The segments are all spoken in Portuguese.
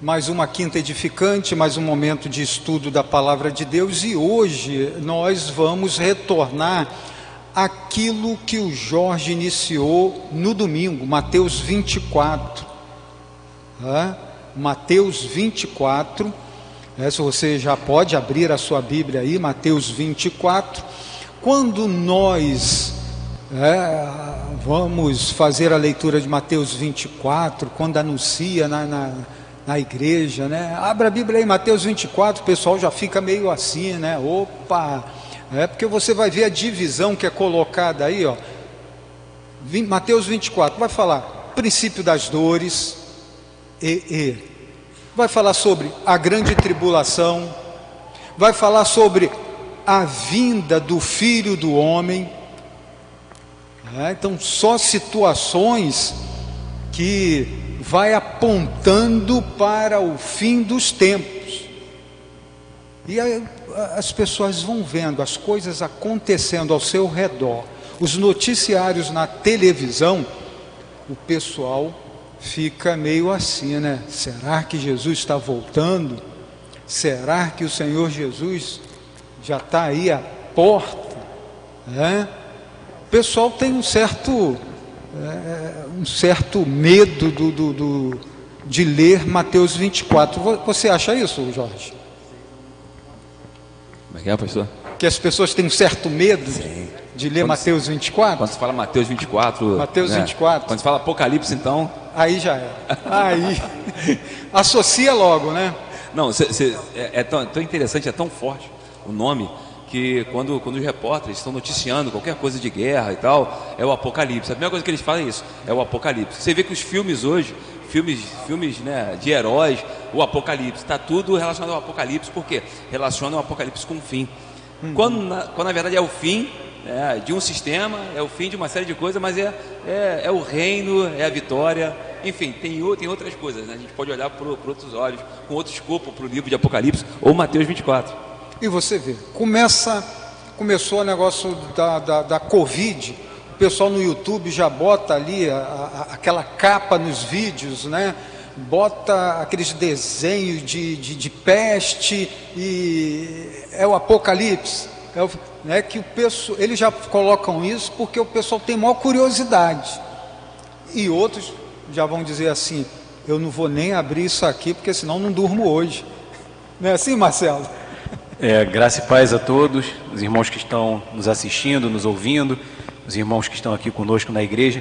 mais uma quinta edificante, mais um momento de estudo da palavra de Deus e hoje nós vamos retornar aquilo que o Jorge iniciou no domingo, Mateus 24. É? Mateus 24. É, se você já pode abrir a sua Bíblia aí, Mateus 24. Quando nós é, vamos fazer a leitura de Mateus 24, quando anuncia na, na na igreja, né? Abra a Bíblia aí, Mateus 24, o pessoal já fica meio assim, né? Opa! É porque você vai ver a divisão que é colocada aí, ó. Mateus 24 vai falar princípio das dores e, e vai falar sobre a grande tribulação, vai falar sobre a vinda do Filho do Homem. É, então, só situações que vai apontando para o fim dos tempos. E aí, as pessoas vão vendo as coisas acontecendo ao seu redor, os noticiários na televisão, o pessoal fica meio assim, né? Será que Jesus está voltando? Será que o Senhor Jesus já está aí à porta? É? O pessoal tem um certo é, um certo medo do, do, do, de ler Mateus 24. Você acha isso, Jorge? Como é que é, pastor? Que as pessoas têm um certo medo Sim. de ler quando Mateus 24? Quando se fala Mateus 24. Mateus né? 24. Quando se fala Apocalipse, então. Aí já é. Aí. associa logo, né? Não, cê, cê, é, é tão, tão interessante, é tão forte o nome que quando, quando os repórteres estão noticiando qualquer coisa de guerra e tal, é o apocalipse. A primeira coisa que eles falam é isso, é o apocalipse. Você vê que os filmes hoje, filmes, filmes né, de heróis, o apocalipse, está tudo relacionado ao apocalipse, por quê? Relaciona o apocalipse com o fim. Uhum. Quando, na, quando na verdade é o fim é, de um sistema, é o fim de uma série de coisas, mas é, é, é o reino, é a vitória, enfim, tem, tem outras coisas, né? a gente pode olhar por, por outros olhos, com outro escopo para o livro de Apocalipse ou Mateus 24. E você vê, começa, começou o negócio da, da, da Covid, o pessoal no YouTube já bota ali a, a, aquela capa nos vídeos, né? Bota aqueles desenhos de, de, de peste e é o apocalipse. É o, né, que o pessoal, eles já colocam isso porque o pessoal tem maior curiosidade. E outros já vão dizer assim: eu não vou nem abrir isso aqui porque senão não durmo hoje. Não é assim, Marcelo? É, graça e paz a todos, os irmãos que estão nos assistindo, nos ouvindo, os irmãos que estão aqui conosco na igreja.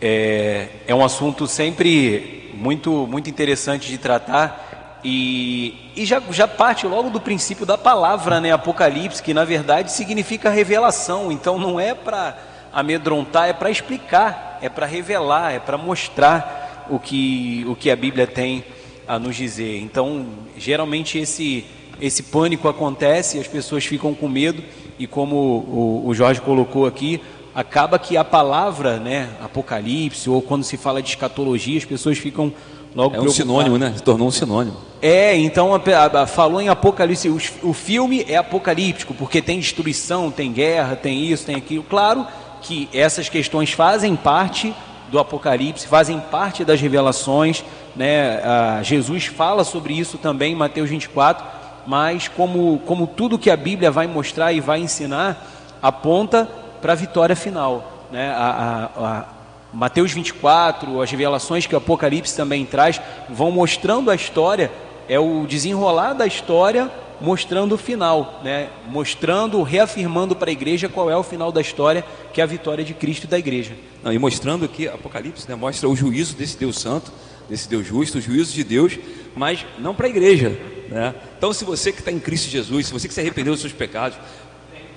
É, é um assunto sempre muito, muito interessante de tratar e, e já, já parte logo do princípio da palavra, né, Apocalipse, que na verdade significa revelação. Então não é para amedrontar, é para explicar, é para revelar, é para mostrar o que, o que a Bíblia tem a nos dizer. Então, geralmente esse esse pânico acontece, as pessoas ficam com medo e como o, o Jorge colocou aqui, acaba que a palavra, né, Apocalipse ou quando se fala de escatologia, as pessoas ficam logo é um sinônimo, né? Se tornou um sinônimo. É, então a, a, falou em Apocalipse, o, o filme é apocalíptico porque tem destruição, tem guerra, tem isso, tem aquilo. Claro que essas questões fazem parte do Apocalipse, fazem parte das revelações, né? Ah, Jesus fala sobre isso também em Mateus 24 mas como, como tudo que a Bíblia vai mostrar e vai ensinar, aponta para a vitória final. Né? A, a, a Mateus 24, as revelações que o Apocalipse também traz, vão mostrando a história, é o desenrolar da história mostrando o final, né? mostrando, reafirmando para a igreja qual é o final da história, que é a vitória de Cristo e da igreja. Não, e mostrando que Apocalipse né, mostra o juízo desse Deus Santo, desse Deus justo, o juízo de Deus, mas não para a igreja, né? Então, se você que está em Cristo Jesus, se você que se arrependeu dos seus pecados,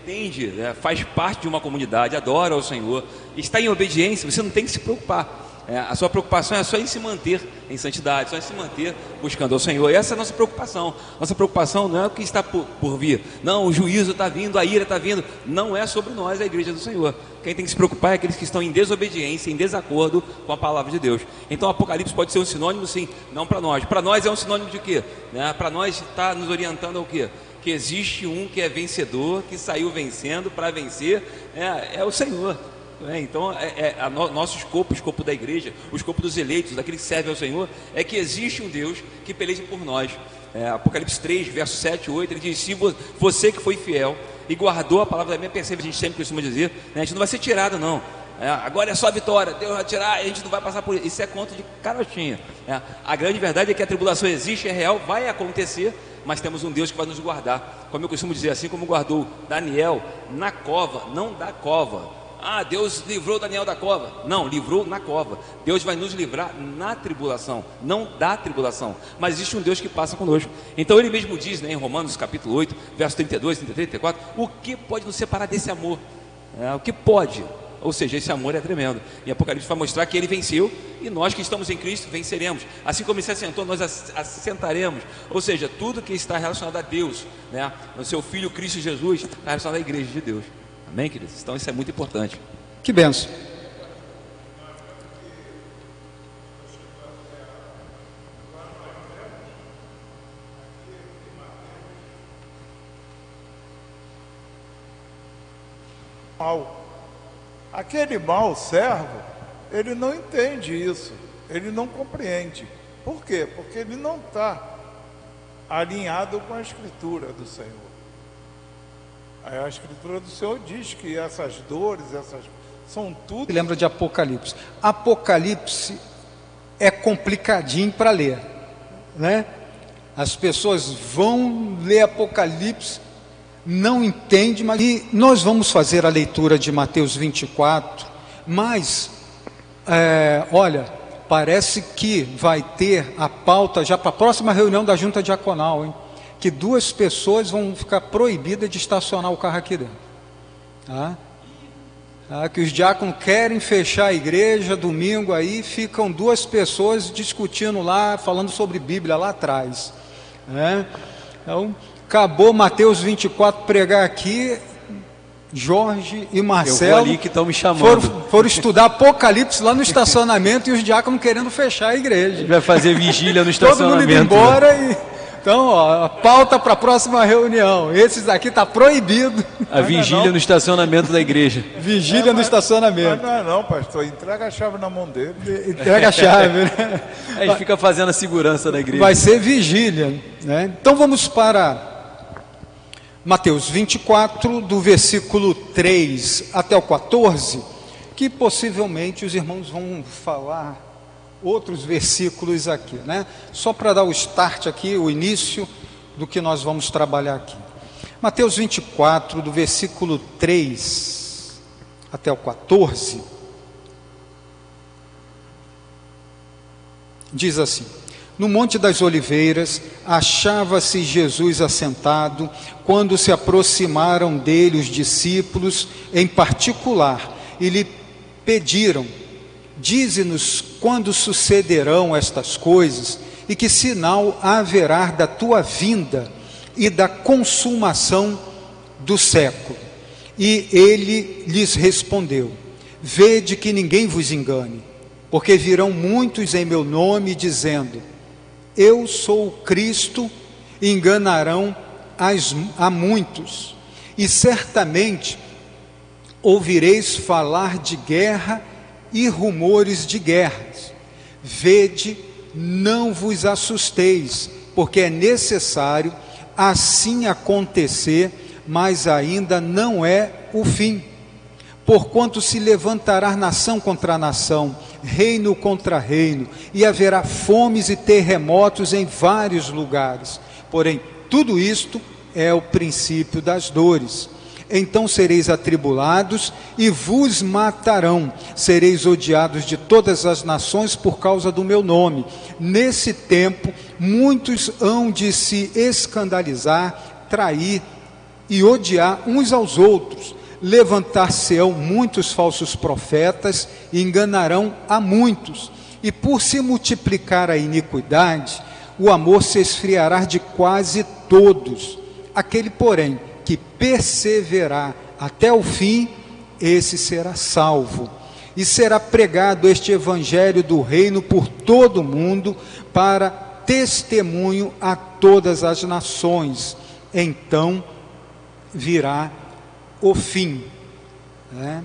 entende, né? faz parte de uma comunidade, adora ao Senhor, está em obediência, você não tem que se preocupar. É, a sua preocupação é só em se manter em santidade, só em se manter buscando ao Senhor. E essa é a nossa preocupação. Nossa preocupação não é o que está por, por vir. Não, o juízo está vindo, a ira está vindo. Não é sobre nós, a igreja do Senhor. Quem tem que se preocupar é aqueles que estão em desobediência, em desacordo com a palavra de Deus. Então, Apocalipse pode ser um sinônimo, sim, não para nós. Para nós é um sinônimo de quê? Né? Para nós está nos orientando ao quê? Que existe um que é vencedor, que saiu vencendo para vencer, é, é o Senhor. É, então, é, é no, nosso escopo, o escopo da igreja, o escopo dos eleitos, daqueles que servem ao Senhor, é que existe um Deus que peleja por nós. É, Apocalipse 3, verso 7 e 8, ele diz: Se você que foi fiel e guardou a palavra da minha percebe, a gente sempre costuma dizer, né, a gente não vai ser tirado, não. É, agora é só a vitória, Deus vai tirar, a gente não vai passar por isso. Isso é conto de carotinha. É, a grande verdade é que a tribulação existe, é real, vai acontecer, mas temos um Deus que vai nos guardar. Como eu costumo dizer, assim como guardou Daniel na cova, não da cova, ah, Deus livrou Daniel da cova. Não, livrou na cova. Deus vai nos livrar na tribulação, não da tribulação. Mas existe um Deus que passa conosco. Então ele mesmo diz né, em Romanos capítulo 8, verso 32, 33, 34, o que pode nos separar desse amor? É, o que pode? Ou seja, esse amor é tremendo. E Apocalipse vai mostrar que ele venceu e nós que estamos em Cristo venceremos. Assim como ele se assentou, nós assentaremos. Ou seja, tudo que está relacionado a Deus, né? o seu Filho Cristo Jesus, está relacionado à igreja de Deus. Amém, queridos? Então isso é muito importante. Que benção. Mal. Aquele mau servo, ele não entende isso, ele não compreende. Por quê? Porque ele não está alinhado com a escritura do Senhor. A escritura do Senhor diz que essas dores, essas são tudo. Lembra de Apocalipse? Apocalipse é complicadinho para ler, né? As pessoas vão ler Apocalipse, não entendem, mas e nós vamos fazer a leitura de Mateus 24, mas é, olha, parece que vai ter a pauta já para a próxima reunião da Junta Diaconal, hein? Que duas pessoas vão ficar proibidas de estacionar o carro aqui dentro. Tá? Tá? Que os diáconos querem fechar a igreja domingo aí, ficam duas pessoas discutindo lá, falando sobre Bíblia lá atrás. Né? Então, acabou Mateus 24 pregar aqui, Jorge e Marcelo ali que estão me chamando. Foram, foram, estudar Apocalipse lá no estacionamento e os diáconos querendo fechar a igreja. A vai fazer vigília no estacionamento. Todo mundo indo embora né? e então, ó, a pauta para a próxima reunião. Esses aqui tá proibido. A vigília não, no estacionamento da igreja. Vigília é, no estacionamento. Não, não, pastor. Entrega a chave na mão dele. Entrega a chave, né? A gente fica fazendo a segurança da igreja. Vai ser vigília. Né? Então vamos para Mateus 24, do versículo 3 até o 14, que possivelmente os irmãos vão falar outros versículos aqui, né? Só para dar o start aqui, o início do que nós vamos trabalhar aqui. Mateus 24, do versículo 3 até o 14, diz assim: No Monte das Oliveiras achava-se Jesus assentado, quando se aproximaram dele os discípulos em particular e lhe pediram Dize-nos quando sucederão estas coisas e que sinal haverá da tua vinda e da consumação do século. E ele lhes respondeu: Vede que ninguém vos engane, porque virão muitos em meu nome dizendo: Eu sou o Cristo, e enganarão as, a muitos. E certamente ouvireis falar de guerra e rumores de guerras. Vede, não vos assusteis, porque é necessário assim acontecer, mas ainda não é o fim. Porquanto se levantará nação contra nação, reino contra reino, e haverá fomes e terremotos em vários lugares. Porém, tudo isto é o princípio das dores então sereis atribulados e vos matarão, sereis odiados de todas as nações por causa do meu nome. Nesse tempo, muitos hão de se escandalizar, trair e odiar uns aos outros. Levantar-se-ão muitos falsos profetas e enganarão a muitos. E por se multiplicar a iniquidade, o amor se esfriará de quase todos. Aquele, porém, que perseverar até o fim, esse será salvo. E será pregado este evangelho do reino por todo o mundo para testemunho a todas as nações. Então virá o fim. Né?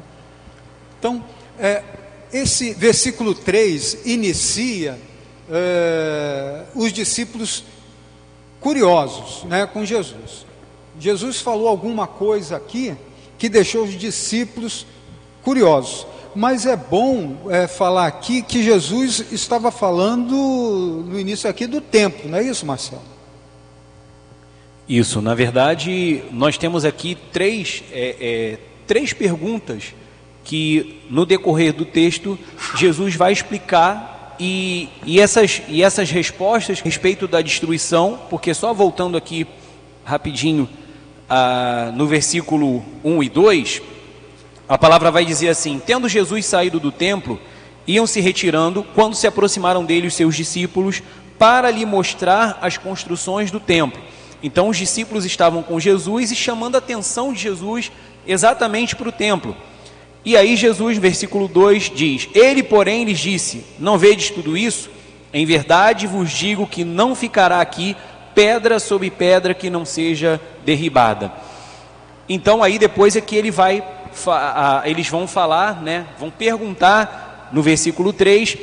Então, é, esse versículo 3 inicia é, os discípulos curiosos né, com Jesus. Jesus falou alguma coisa aqui que deixou os discípulos curiosos. Mas é bom é, falar aqui que Jesus estava falando no início aqui do tempo, não é isso, Marcelo? Isso, na verdade, nós temos aqui três, é, é, três perguntas que no decorrer do texto Jesus vai explicar e, e, essas, e essas respostas a respeito da destruição, porque só voltando aqui rapidinho ah, no versículo 1 e 2, a palavra vai dizer assim: Tendo Jesus saído do templo, iam se retirando quando se aproximaram dele os seus discípulos para lhe mostrar as construções do templo. Então os discípulos estavam com Jesus e chamando a atenção de Jesus exatamente para o templo. E aí Jesus, versículo 2 diz: Ele, porém, lhes disse: Não vedes tudo isso? Em verdade vos digo que não ficará aqui pedra sobre pedra que não seja derribada. Então aí depois é que ele vai eles vão falar, né, vão perguntar no versículo 3,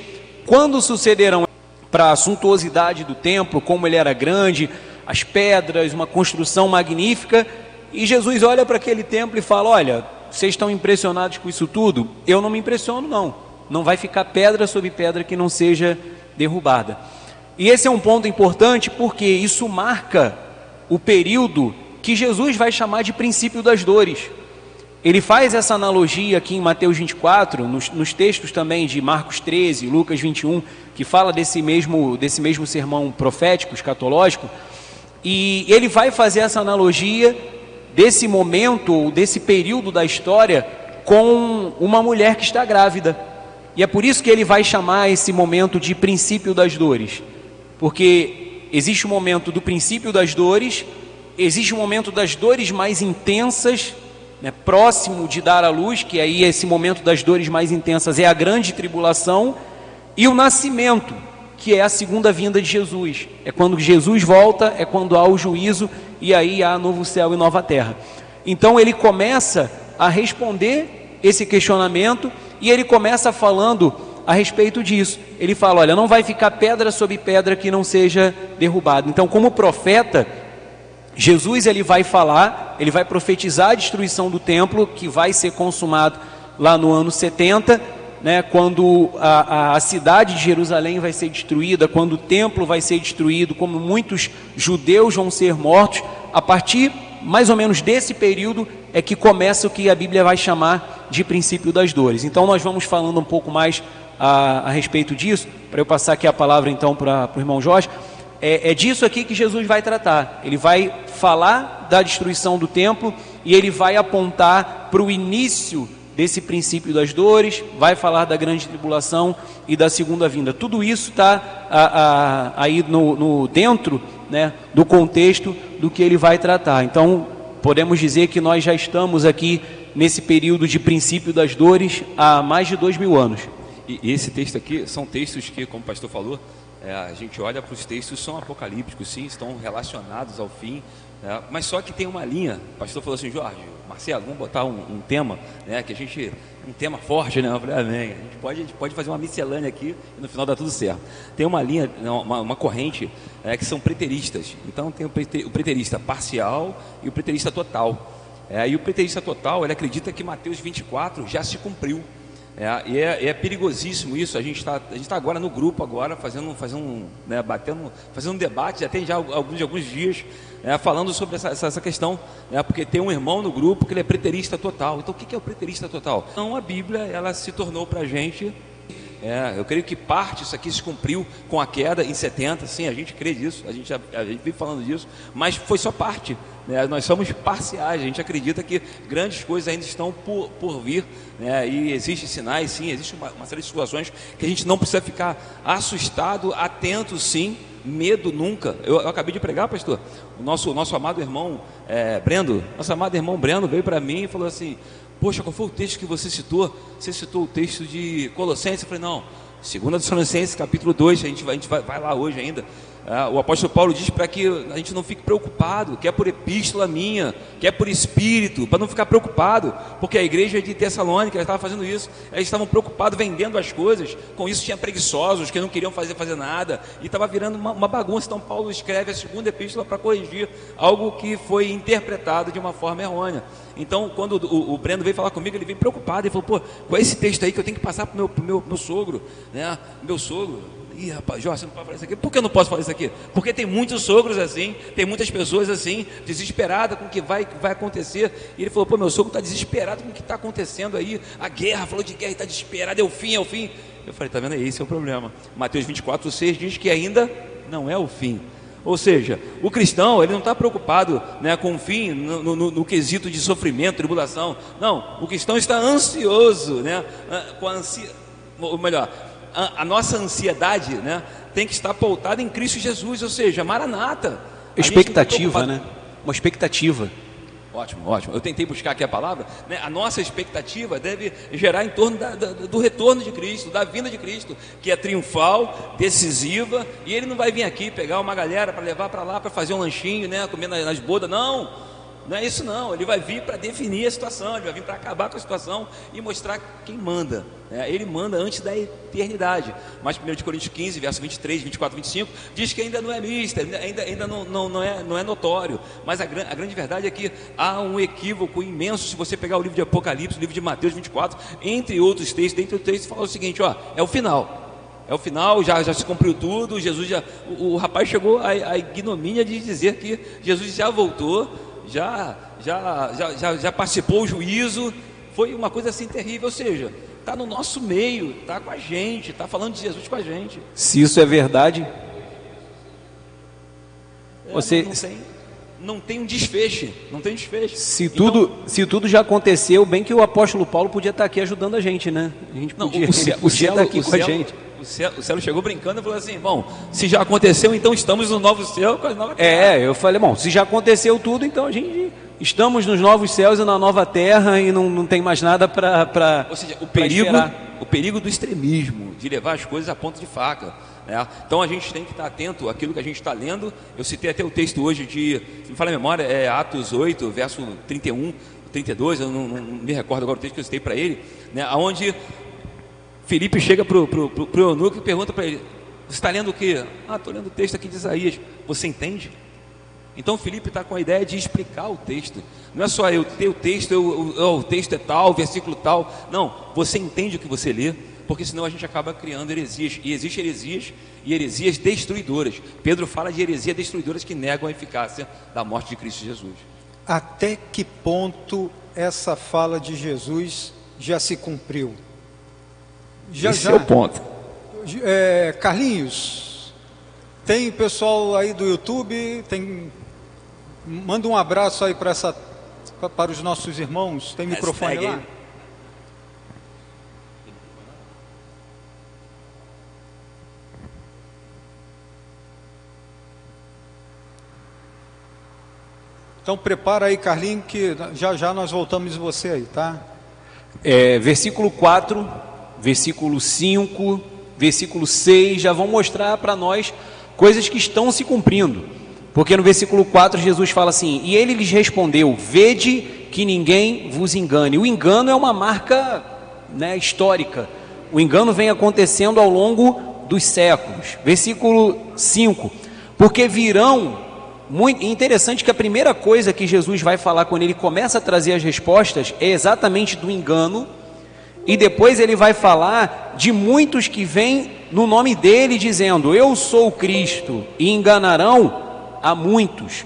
quando sucederão para a suntuosidade do templo, como ele era grande, as pedras, uma construção magnífica, e Jesus olha para aquele templo e fala: Olha, vocês estão impressionados com isso tudo? Eu não me impressiono, não. Não vai ficar pedra sobre pedra que não seja derrubada. E esse é um ponto importante porque isso marca o período que Jesus vai chamar de princípio das dores. Ele faz essa analogia aqui em Mateus 24, nos, nos, textos também de Marcos 13, Lucas 21, que fala desse mesmo, desse mesmo sermão profético, escatológico, e ele vai fazer essa analogia desse momento, desse período da história, com uma mulher que está grávida. E é por isso que ele vai chamar esse momento de princípio das dores, porque existe o momento do princípio das dores, existe o momento das dores mais intensas né, próximo de dar à luz, que aí esse momento das dores mais intensas é a grande tribulação, e o nascimento, que é a segunda vinda de Jesus. É quando Jesus volta, é quando há o juízo e aí há novo céu e nova terra. Então ele começa a responder esse questionamento e ele começa falando a respeito disso. Ele fala: olha, não vai ficar pedra sobre pedra que não seja derrubada. Então, como profeta, Jesus ele vai falar, ele vai profetizar a destruição do templo que vai ser consumado lá no ano 70, né, quando a, a, a, cidade de Jerusalém vai ser destruída, quando o templo vai ser destruído, como muitos judeus vão ser mortos, a partir mais ou menos desse período é que começa o que a Bíblia vai chamar de princípio das dores. Então nós vamos falando um pouco mais a, a respeito disso, para eu passar aqui a palavra então para o irmão Jorge é, é disso aqui que Jesus vai tratar. Ele vai falar da destruição do templo e ele vai apontar para o início desse princípio das dores, vai falar da grande tribulação e da segunda vinda. Tudo isso está aí no, no, dentro né, do contexto do que ele vai tratar. Então, podemos dizer que nós já estamos aqui nesse período de princípio das dores há mais de dois mil anos. E, e esse texto aqui são textos que, como o pastor falou, é, a gente olha para os textos, são apocalípticos, sim, estão relacionados ao fim, é, mas só que tem uma linha. O pastor falou assim: Jorge, Marcelo, vamos botar um, um tema, né, que a gente, um tema forte, né? Eu falei, amém. A gente, pode, a gente pode fazer uma miscelânea aqui e no final dá tudo certo. Tem uma linha, uma, uma corrente, é, que são preteristas. Então tem o, preterista parcial e o preterista total. É, e o preterista total, ele acredita que Mateus 24 já se cumpriu. É, e é, é, perigosíssimo isso. A gente está tá agora no grupo agora fazendo, fazendo, né, batendo, fazendo um debate, já tem já alguns, alguns dias, é, falando sobre essa, essa, essa questão, né, porque tem um irmão no grupo que ele é preterista total. Então o que é o preterista total? Então a Bíblia ela se tornou para a gente é, eu creio que parte disso aqui se cumpriu com a queda em 70, sim, a gente crê nisso, a gente, a gente vive falando disso, mas foi só parte. Né? Nós somos parciais, a gente acredita que grandes coisas ainda estão por, por vir, né? e existem sinais, sim, existe uma, uma série de situações que a gente não precisa ficar assustado, atento, sim, medo nunca. Eu, eu, acabei de pregar, pastor. O nosso, nosso amado irmão é, Brendo, nosso amado irmão Brendo veio para mim e falou assim: Poxa, qual foi o texto que você citou? Você citou o texto de Colossenses? Eu falei, não, 2 Tessalonicenses, capítulo 2, a gente, vai, a gente vai, vai lá hoje ainda. É, o apóstolo Paulo diz para que a gente não fique preocupado, que é por epístola minha, que é por espírito, para não ficar preocupado, porque a igreja de Tessalônica estava fazendo isso, eles estavam preocupados vendendo as coisas, com isso tinha preguiçosos que não queriam fazer, fazer nada, e estava virando uma, uma bagunça. Então, Paulo escreve a segunda epístola para corrigir algo que foi interpretado de uma forma errônea. Então, quando o, o Breno veio falar comigo, ele veio preocupado, ele falou: pô, qual é esse texto aí que eu tenho que passar para o meu, meu, meu sogro, né? Meu sogro Ih, rapaz, Jorge, você não pode falar isso aqui. Por que eu não posso falar isso aqui? Porque tem muitos sogros assim, tem muitas pessoas assim, desesperadas com o que vai, vai acontecer. E ele falou, pô, meu sogro está desesperado com o que está acontecendo aí. A guerra, falou de guerra, está desesperado, é o fim, é o fim. Eu falei, tá vendo? Esse é o problema. Mateus 24, 6 diz que ainda não é o fim. Ou seja, o cristão ele não está preocupado né, com o fim no, no, no, quesito de sofrimento, tribulação. Não, o cristão está ansioso, né, com a ansia, ou melhor, a, a nossa ansiedade né, tem que estar pautada em Cristo Jesus, ou seja, Maranata. Expectativa, né? Uma expectativa. Ótimo, ótimo. Eu tentei buscar aqui a palavra. Né? A nossa expectativa deve gerar em torno da, da, do retorno de Cristo, da vinda de Cristo, que é triunfal, decisiva, e Ele não vai vir aqui pegar uma galera para levar para lá para fazer um lanchinho, né? comer nas, nas bodas, não. Não é isso não, ele vai vir para definir a situação, ele vai vir para acabar com a situação e mostrar quem manda. Né? Ele manda antes da eternidade. Mas 1 Coríntios 15, verso 23, 24, 25, diz que ainda não é mister, ainda, ainda não, não, não, é, não é notório. Mas a, a grande verdade é que há um equívoco imenso se você pegar o livro de Apocalipse, o livro de Mateus 24, entre outros textos, dentre outros textos, fala o seguinte, ó, é o final. É o final, já, já se cumpriu tudo, Jesus já. O, o rapaz chegou à, ignomínia de dizer que Jesus já voltou já, já, já, já, já participou o juízo, foi uma coisa assim terrível, ou seja, está no nosso meio, está com a gente, está falando de Jesus com a gente. Se isso é verdade, é, você não, não, tem, não tem um desfecho, não tem desfecho. Se então, tudo, se tudo já aconteceu, bem que o apóstolo Paulo podia estar aqui ajudando a gente, né? A gente podia, não, o, podia estar aqui com a gente. O Celo, chegou brincando e falou assim: Bom, se já aconteceu, então estamos no novo céu com a nova terra. É, eu falei: Bom, se já aconteceu tudo, então a gente estamos nos novos céus e na nova terra e não, não tem mais nada para. Ou seja, o perigo, o perigo do extremismo, de levar as coisas a ponto de faca. Né? Então a gente tem que estar atento àquilo que a gente está lendo. Eu citei até o texto hoje de, se me fala a memória, é Atos 8, verso 31, 32, eu não, não me recordo agora o texto que eu citei para ele, né? onde Felipe chega para o eunuco e pergunta para ele: Você está lendo o quê? Ah, estou lendo o texto aqui de Isaías. Você entende? Então Felipe está com a ideia de explicar o texto. Não é só eu ter o texto, eu, eu, o texto é tal, o versículo tal. Não, você entende o que você lê, porque senão a gente acaba criando heresias. E existem heresias e heresias destruidoras. Pedro fala de heresias destruidoras que negam a eficácia da morte de Cristo Jesus. Até que ponto essa fala de Jesus já se cumpriu? Já, Esse já. é o ponto. É, Carlinhos, tem pessoal aí do YouTube, tem manda um abraço aí para essa para os nossos irmãos. Tem microfone lá? Então prepara aí, Carlinhos, que já já nós voltamos você aí, tá? É, versículo 4 versículo 5, versículo 6 já vão mostrar para nós coisas que estão se cumprindo. Porque no versículo 4 Jesus fala assim: E ele lhes respondeu: Vede que ninguém vos engane. O engano é uma marca né, histórica. O engano vem acontecendo ao longo dos séculos. Versículo 5: Porque virão. Muito interessante que a primeira coisa que Jesus vai falar quando ele começa a trazer as respostas é exatamente do engano e depois ele vai falar de muitos que vêm no nome dele dizendo: Eu sou Cristo, e enganarão a muitos.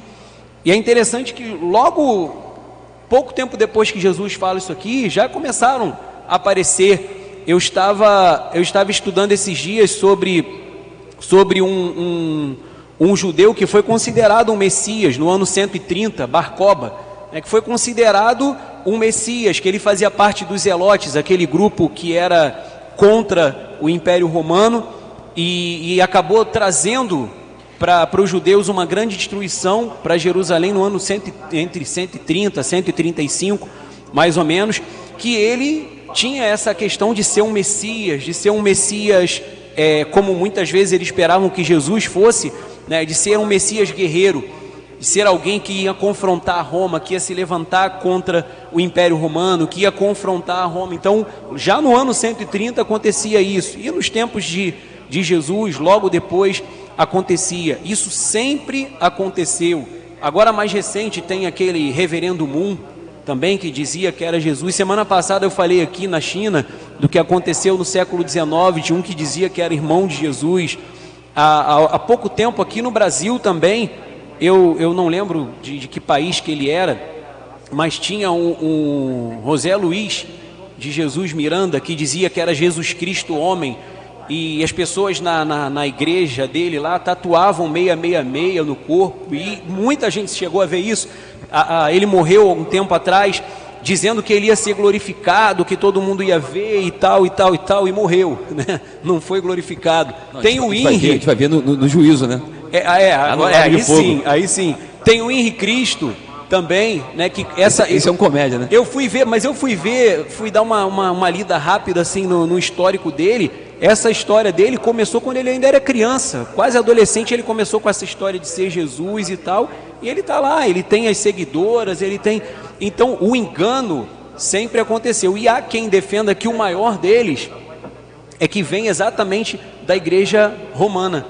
E é interessante que logo, pouco tempo depois que Jesus fala isso aqui, já começaram a aparecer. Eu estava, eu estava estudando esses dias sobre, sobre um, um, um judeu que foi considerado um Messias no ano 130, Barcoba, né, que foi considerado um Messias, que ele fazia parte dos Zelotes, aquele grupo que era contra o Império Romano e, e acabou trazendo para os judeus uma grande destruição para Jerusalém no ano cento, entre 130 e 135, mais ou menos, que ele tinha essa questão de ser um Messias, de ser um Messias é, como muitas vezes eles esperavam que Jesus fosse, né, de ser um Messias guerreiro, ser alguém que ia confrontar Roma, que ia se levantar contra o Império Romano, que ia confrontar Roma. Então, já no ano 130 acontecia isso. E nos tempos de, de Jesus, logo depois, acontecia. Isso sempre aconteceu. Agora, mais recente, tem aquele reverendo Moon também que dizia que era Jesus. Semana passada eu falei aqui na China do que aconteceu no século XIX, de um que dizia que era irmão de Jesus. Há, há, há pouco tempo aqui no Brasil também, eu, eu não lembro de, de que país que ele era, mas tinha um, um José Luiz de Jesus Miranda que dizia que era Jesus Cristo homem e as pessoas na, na, na, igreja dele lá tatuavam meia, meia, meia no corpo, e muita gente chegou a ver isso. A, a, ele morreu um tempo atrás, dizendo que ele ia ser glorificado, que todo mundo ia ver e tal, e tal, e tal, e morreu, né? não foi glorificado. Não, Tem o INRI. A gente vai ver no, no, no juízo, né? É, ah, é, é aí sim, aí sim. Tem o INRI Cristo também, né? Que essa, esse, é um comédia, né? Eu fui ver, mas eu fui ver, fui dar uma, uma, uma lida rápida assim no, no histórico dele essa história dele começou quando ele ainda era criança, quase adolescente. Ele começou com essa história de ser Jesus e tal, e ele está lá. Ele tem as seguidoras, ele tem. Então, o engano sempre aconteceu. E há quem defenda que o maior deles é que vem exatamente da igreja romana,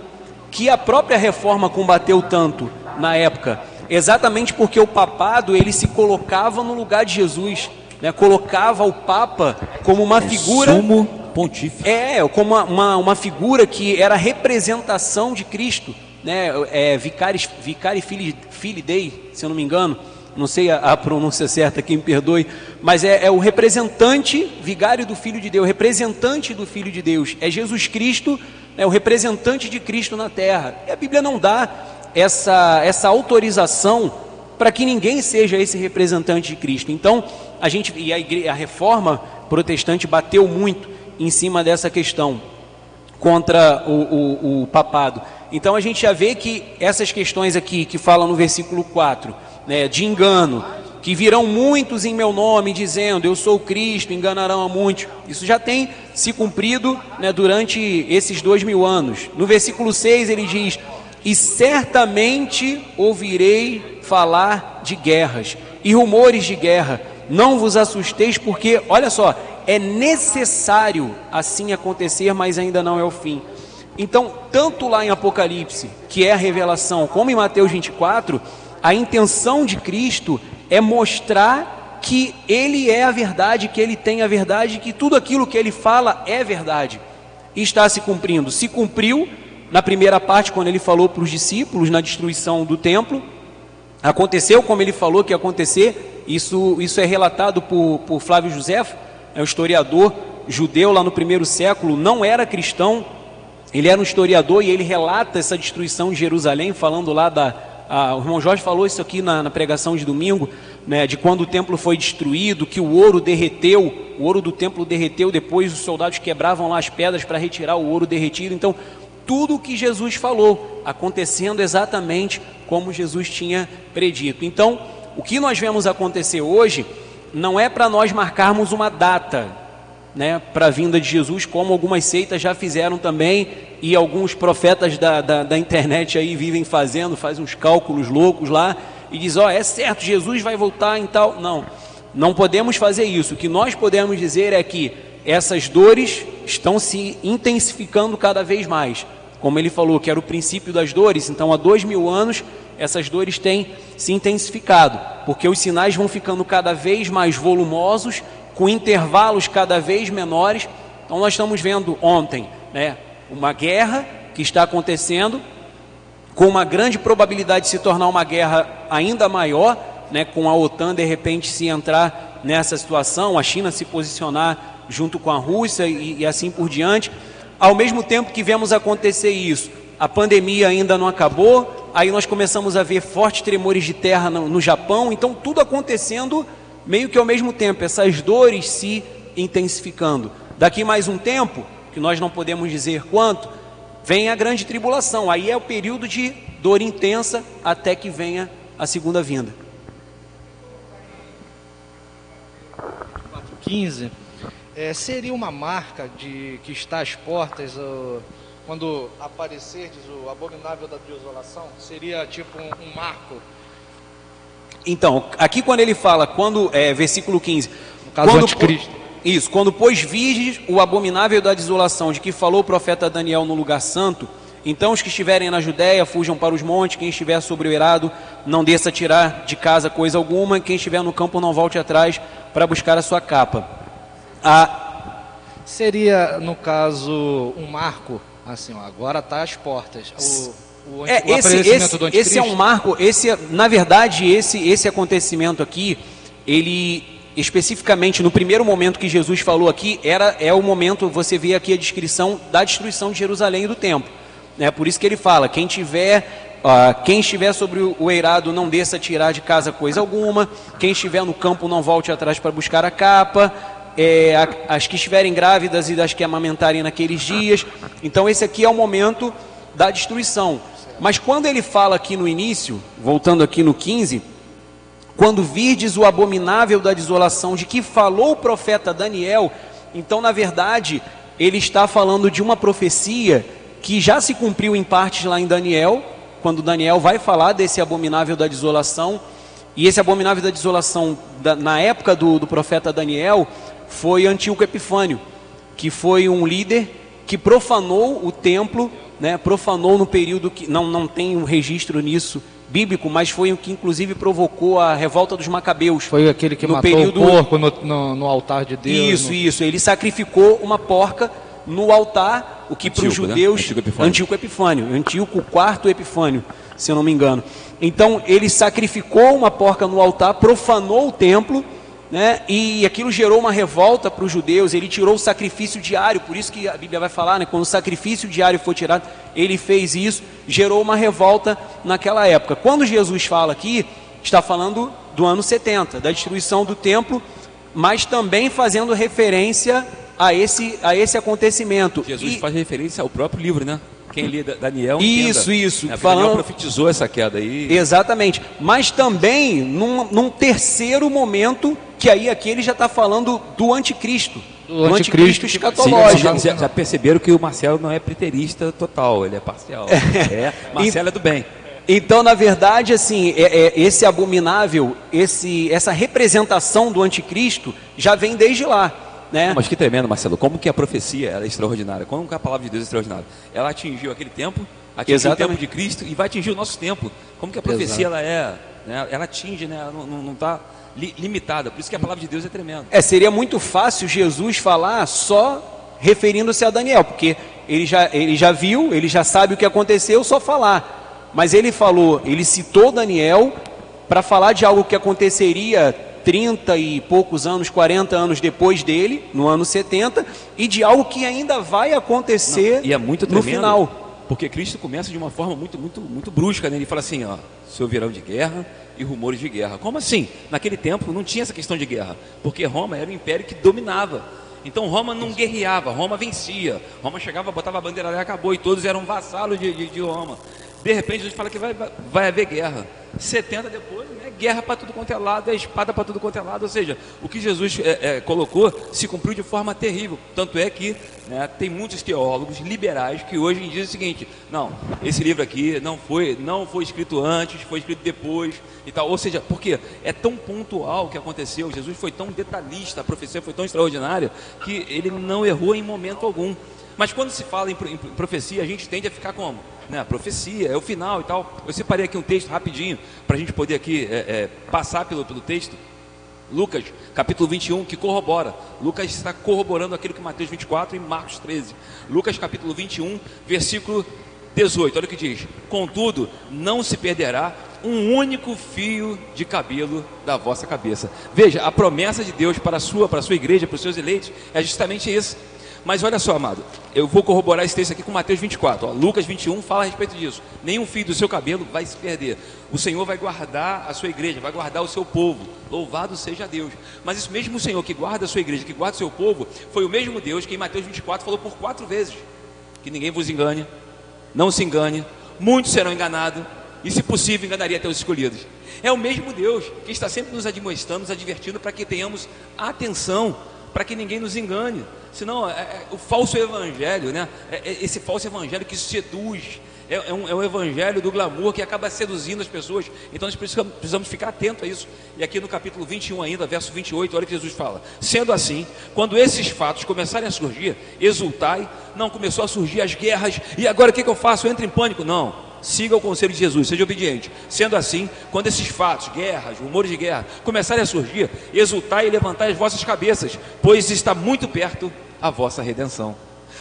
que a própria reforma combateu tanto na época, exatamente porque o papado ele se colocava no lugar de Jesus, né? colocava o Papa como uma figura. Sumo pontífice. É, como uma, uma, uma, figura que era representação de Cristo, né? É, vicari, vicari fili, fili dei, se eu não me engano, não sei a, a pronúncia certa, quem me perdoe, mas é, é, o representante, vigário do Filho de Deus, representante do Filho de Deus, é Jesus Cristo, é o representante de Cristo na terra. E a Bíblia não dá essa, essa autorização para que ninguém seja esse representante de Cristo. Então, a gente e a, igreja, a reforma protestante bateu muito em cima dessa questão contra o, o, o, papado. Então a gente já vê que essas questões aqui que falam no versículo 4, né, de engano, que virão muitos em meu nome dizendo eu sou Cristo, enganarão a muitos. Isso já tem se cumprido né, durante esses dois mil anos. No versículo 6 ele diz: E certamente ouvirei falar de guerras e rumores de guerra. Não vos assusteis, porque, olha só, é necessário assim acontecer, mas ainda não é o fim. Então, tanto lá em Apocalipse, que é a revelação, como em Mateus 24, a intenção de Cristo é mostrar que Ele é a verdade, que Ele tem a verdade, que tudo aquilo que Ele fala é verdade. E está se cumprindo. Se cumpriu na primeira parte, quando Ele falou para os discípulos na destruição do templo. Aconteceu como Ele falou que ia acontecer. Isso, isso é relatado por, por Flávio Josefo é um historiador judeu lá no primeiro século, não era cristão, ele era um historiador e ele relata essa destruição de Jerusalém, falando lá da. A, o irmão Jorge falou isso aqui na, na pregação de domingo, né, de quando o templo foi destruído, que o ouro derreteu, o ouro do templo derreteu, depois os soldados quebravam lá as pedras para retirar o ouro derretido. Então, tudo o que Jesus falou, acontecendo exatamente como Jesus tinha predito. Então, o que nós vemos acontecer hoje não é para nós marcarmos uma data né, para a vinda de Jesus, como algumas seitas já fizeram também, e alguns profetas da, da, da internet aí vivem fazendo, faz uns cálculos loucos lá, e diz, ó, oh, é certo, Jesus vai voltar em tal. Não, não podemos fazer isso. O que nós podemos dizer é que essas dores estão se intensificando cada vez mais. Como ele falou, que era o princípio das dores, então há dois mil anos essas dores têm se intensificado, porque os sinais vão ficando cada vez mais volumosos, com intervalos cada vez menores. Então, nós estamos vendo ontem né, uma guerra que está acontecendo, com uma grande probabilidade de se tornar uma guerra ainda maior, né, com a OTAN de repente se entrar nessa situação, a China se posicionar junto com a Rússia e, e assim por diante. Ao mesmo tempo que vemos acontecer isso, a pandemia ainda não acabou, aí nós começamos a ver fortes tremores de terra no, no Japão, então tudo acontecendo meio que ao mesmo tempo, essas dores se intensificando. Daqui mais um tempo, que nós não podemos dizer quanto, vem a grande tribulação. Aí é o período de dor intensa até que venha a segunda vinda. 15 é, seria uma marca de que está às portas quando aparecer, diz o abominável da desolação, seria tipo um, um marco. Então, aqui quando ele fala, quando é, versículo 15, No caso quando, anticristo. Isso, quando pois virdes o abominável da desolação de que falou o profeta Daniel no lugar santo, então os que estiverem na Judéia fujam para os montes, quem estiver sobre o eirado não desça tirar de casa coisa alguma, quem estiver no campo não volte atrás para buscar a sua capa. A, Seria, no caso, um marco, assim, ó, agora está às portas. O, o, É, o esse, esse, do esse é um marco, esse, é- na verdade, esse, esse acontecimento aqui, ele especificamente no primeiro momento que Jesus falou aqui, era é o momento, você vê aqui a descrição da destruição de Jerusalém e do templo. É por isso que ele fala, quem tiver ah, quem estiver sobre o o eirado não desça tirar de casa coisa alguma, quem estiver no campo não volte atrás para buscar a capa, é, a- as que estiverem grávidas e das que amamentarem naqueles dias. Então esse aqui é o momento da destruição. Mas quando ele fala aqui no início, voltando aqui no 15, quando virdes o abominável da desolação de que falou o profeta Daniel, então na verdade ele está falando de uma profecia que já se cumpriu em partes lá em Daniel, quando Daniel vai falar desse abominável da desolação, e esse abominável da desolação, da- na época do, do profeta Daniel, foi Antíoco Epifânio, que foi um líder que profanou o templo, né, profanou no período que não, não tem um registro nisso bíblico, mas foi o que inclusive provocou a revolta dos macabeus. Foi aquele que no matou período- o porco no, no, no altar de Deus. Isso, no- isso. Ele sacrificou uma porca no altar, o que para os né? judeus. Antíoco Epifânio. Antíoco Epifânio. Antíoco quarto Epifânio, se eu não me engano. Então ele sacrificou uma porca no altar, profanou o templo, né? E aquilo gerou uma revolta para os judeus. Ele tirou o sacrifício diário, por isso que a Bíblia vai falar, né? Quando o sacrifício diário foi tirado, ele fez isso, gerou uma revolta naquela época. Quando Jesus fala aqui, está falando do ano 70, da destruição do templo, mas também fazendo referência a esse, a esse acontecimento. Jesus E- faz referência ao próprio livro, né? Quem lê Da- Daniel Isso, entenda. isso. É, porque Falando- Daniel profetizou essa queda aí. Exatamente. Mas também num, num terceiro momento, que aí aqui ele já está falando do anticristo. Do anticristo que- Sim, escatológico. já, já- já perceberam que o Marcelo não é preterista total, ele é parcial. É, Marcelo é do bem. Então, na verdade, assim, é- é- esse abominável, esse, essa representação do anticristo já vem desde lá. Né? Mas que tremendo, Marcelo. Como que a profecia ela é extraordinária? Como que a palavra de Deus é extraordinária? Ela atingiu aquele tempo, atingiu Exatamente. o tempo de Cristo e vai atingir o nosso tempo. Como que a profecia ela é? né? Ela atinge, né? Ela não está limitada. Por isso que a palavra de Deus é tremenda. É, seria muito fácil Jesus falar só referindo-se a Daniel, porque ele já, ele já viu, ele já sabe o que aconteceu, só falar. Mas ele falou, ele citou Daniel para falar de algo que aconteceria 30 e poucos anos, 40 anos depois dele, no ano 70, e de algo que ainda vai acontecer E é muito no tremendo. final. Porque Cristo começa de uma forma muito, muito, muito brusca, né? Ele fala assim, ó, se ouvirão de guerra e rumores de guerra. Como assim? Naquele tempo não tinha essa questão de guerra, porque Roma era o império que dominava. Então Roma não guerreava, Roma vencia. Roma chegava, botava a bandeira lá e acabou, e todos eram vassalos de, de, de Roma. De repente Jesus fala que vai, vai haver guerra. 70 depois, né, guerra para tudo quanto é lado, é espada para tudo quanto é lado. Ou seja, o que Jesus é, é, colocou se cumpriu de forma terrível. Tanto é que né, tem muitos teólogos liberais que hoje dizem o seguinte: não, esse livro aqui não foi, não foi escrito antes, foi escrito depois e tal. Ou seja, porque é tão pontual o que aconteceu, Jesus foi tão detalhista, a profecia foi tão extraordinária que ele não errou em momento algum. Mas quando se fala em, pro- em profecia, a gente tende a ficar como? Né, a profecia, é o final e tal. Eu separei aqui um texto rapidinho, para a gente poder aqui é, é, passar pelo, pelo texto. Lucas, capítulo 21, que corrobora. Lucas está corroborando aquilo que Mateus 24 e Marcos 13. Lucas, capítulo 21, versículo 18. Olha o que diz: Contudo, não se perderá um único fio de cabelo da vossa cabeça. Veja, a promessa de Deus para a sua, para a sua igreja, para os seus eleitos, é justamente isso. Mas olha só, amado, eu vou corroborar esse texto aqui com Mateus 24. Ó. Lucas 21 fala a respeito disso. Nenhum fio do seu cabelo vai se perder. O Senhor vai guardar a sua igreja, vai guardar o seu povo. Louvado seja Deus. Mas esse mesmo Senhor que guarda a sua igreja, que guarda o seu povo, foi o mesmo Deus que em Mateus 24 falou por quatro vezes: que ninguém vos engane, não se engane, muitos serão enganados, e se possível enganaria até os escolhidos. É o mesmo Deus que está sempre nos admoestando, nos advertindo para que tenhamos atenção, para que ninguém nos engane. Senão, é, é, o falso evangelho, né? É, é esse falso evangelho que seduz, é, é, um, é um evangelho do glamour que acaba seduzindo as pessoas. Então nós precisamos, precisamos ficar atentos a isso. E aqui no capítulo 21 ainda, verso 28, olha o que Jesus fala. Sendo assim, quando esses fatos começarem a surgir, exultai, não começou a surgir as guerras, e agora o que, que eu faço? Eu entro em pânico? Não. Siga o conselho de Jesus, seja obediente. Sendo assim, quando esses fatos, guerras, rumores de guerra, começarem a surgir, exultai e levantai as vossas cabeças, pois está muito perto a vossa redenção.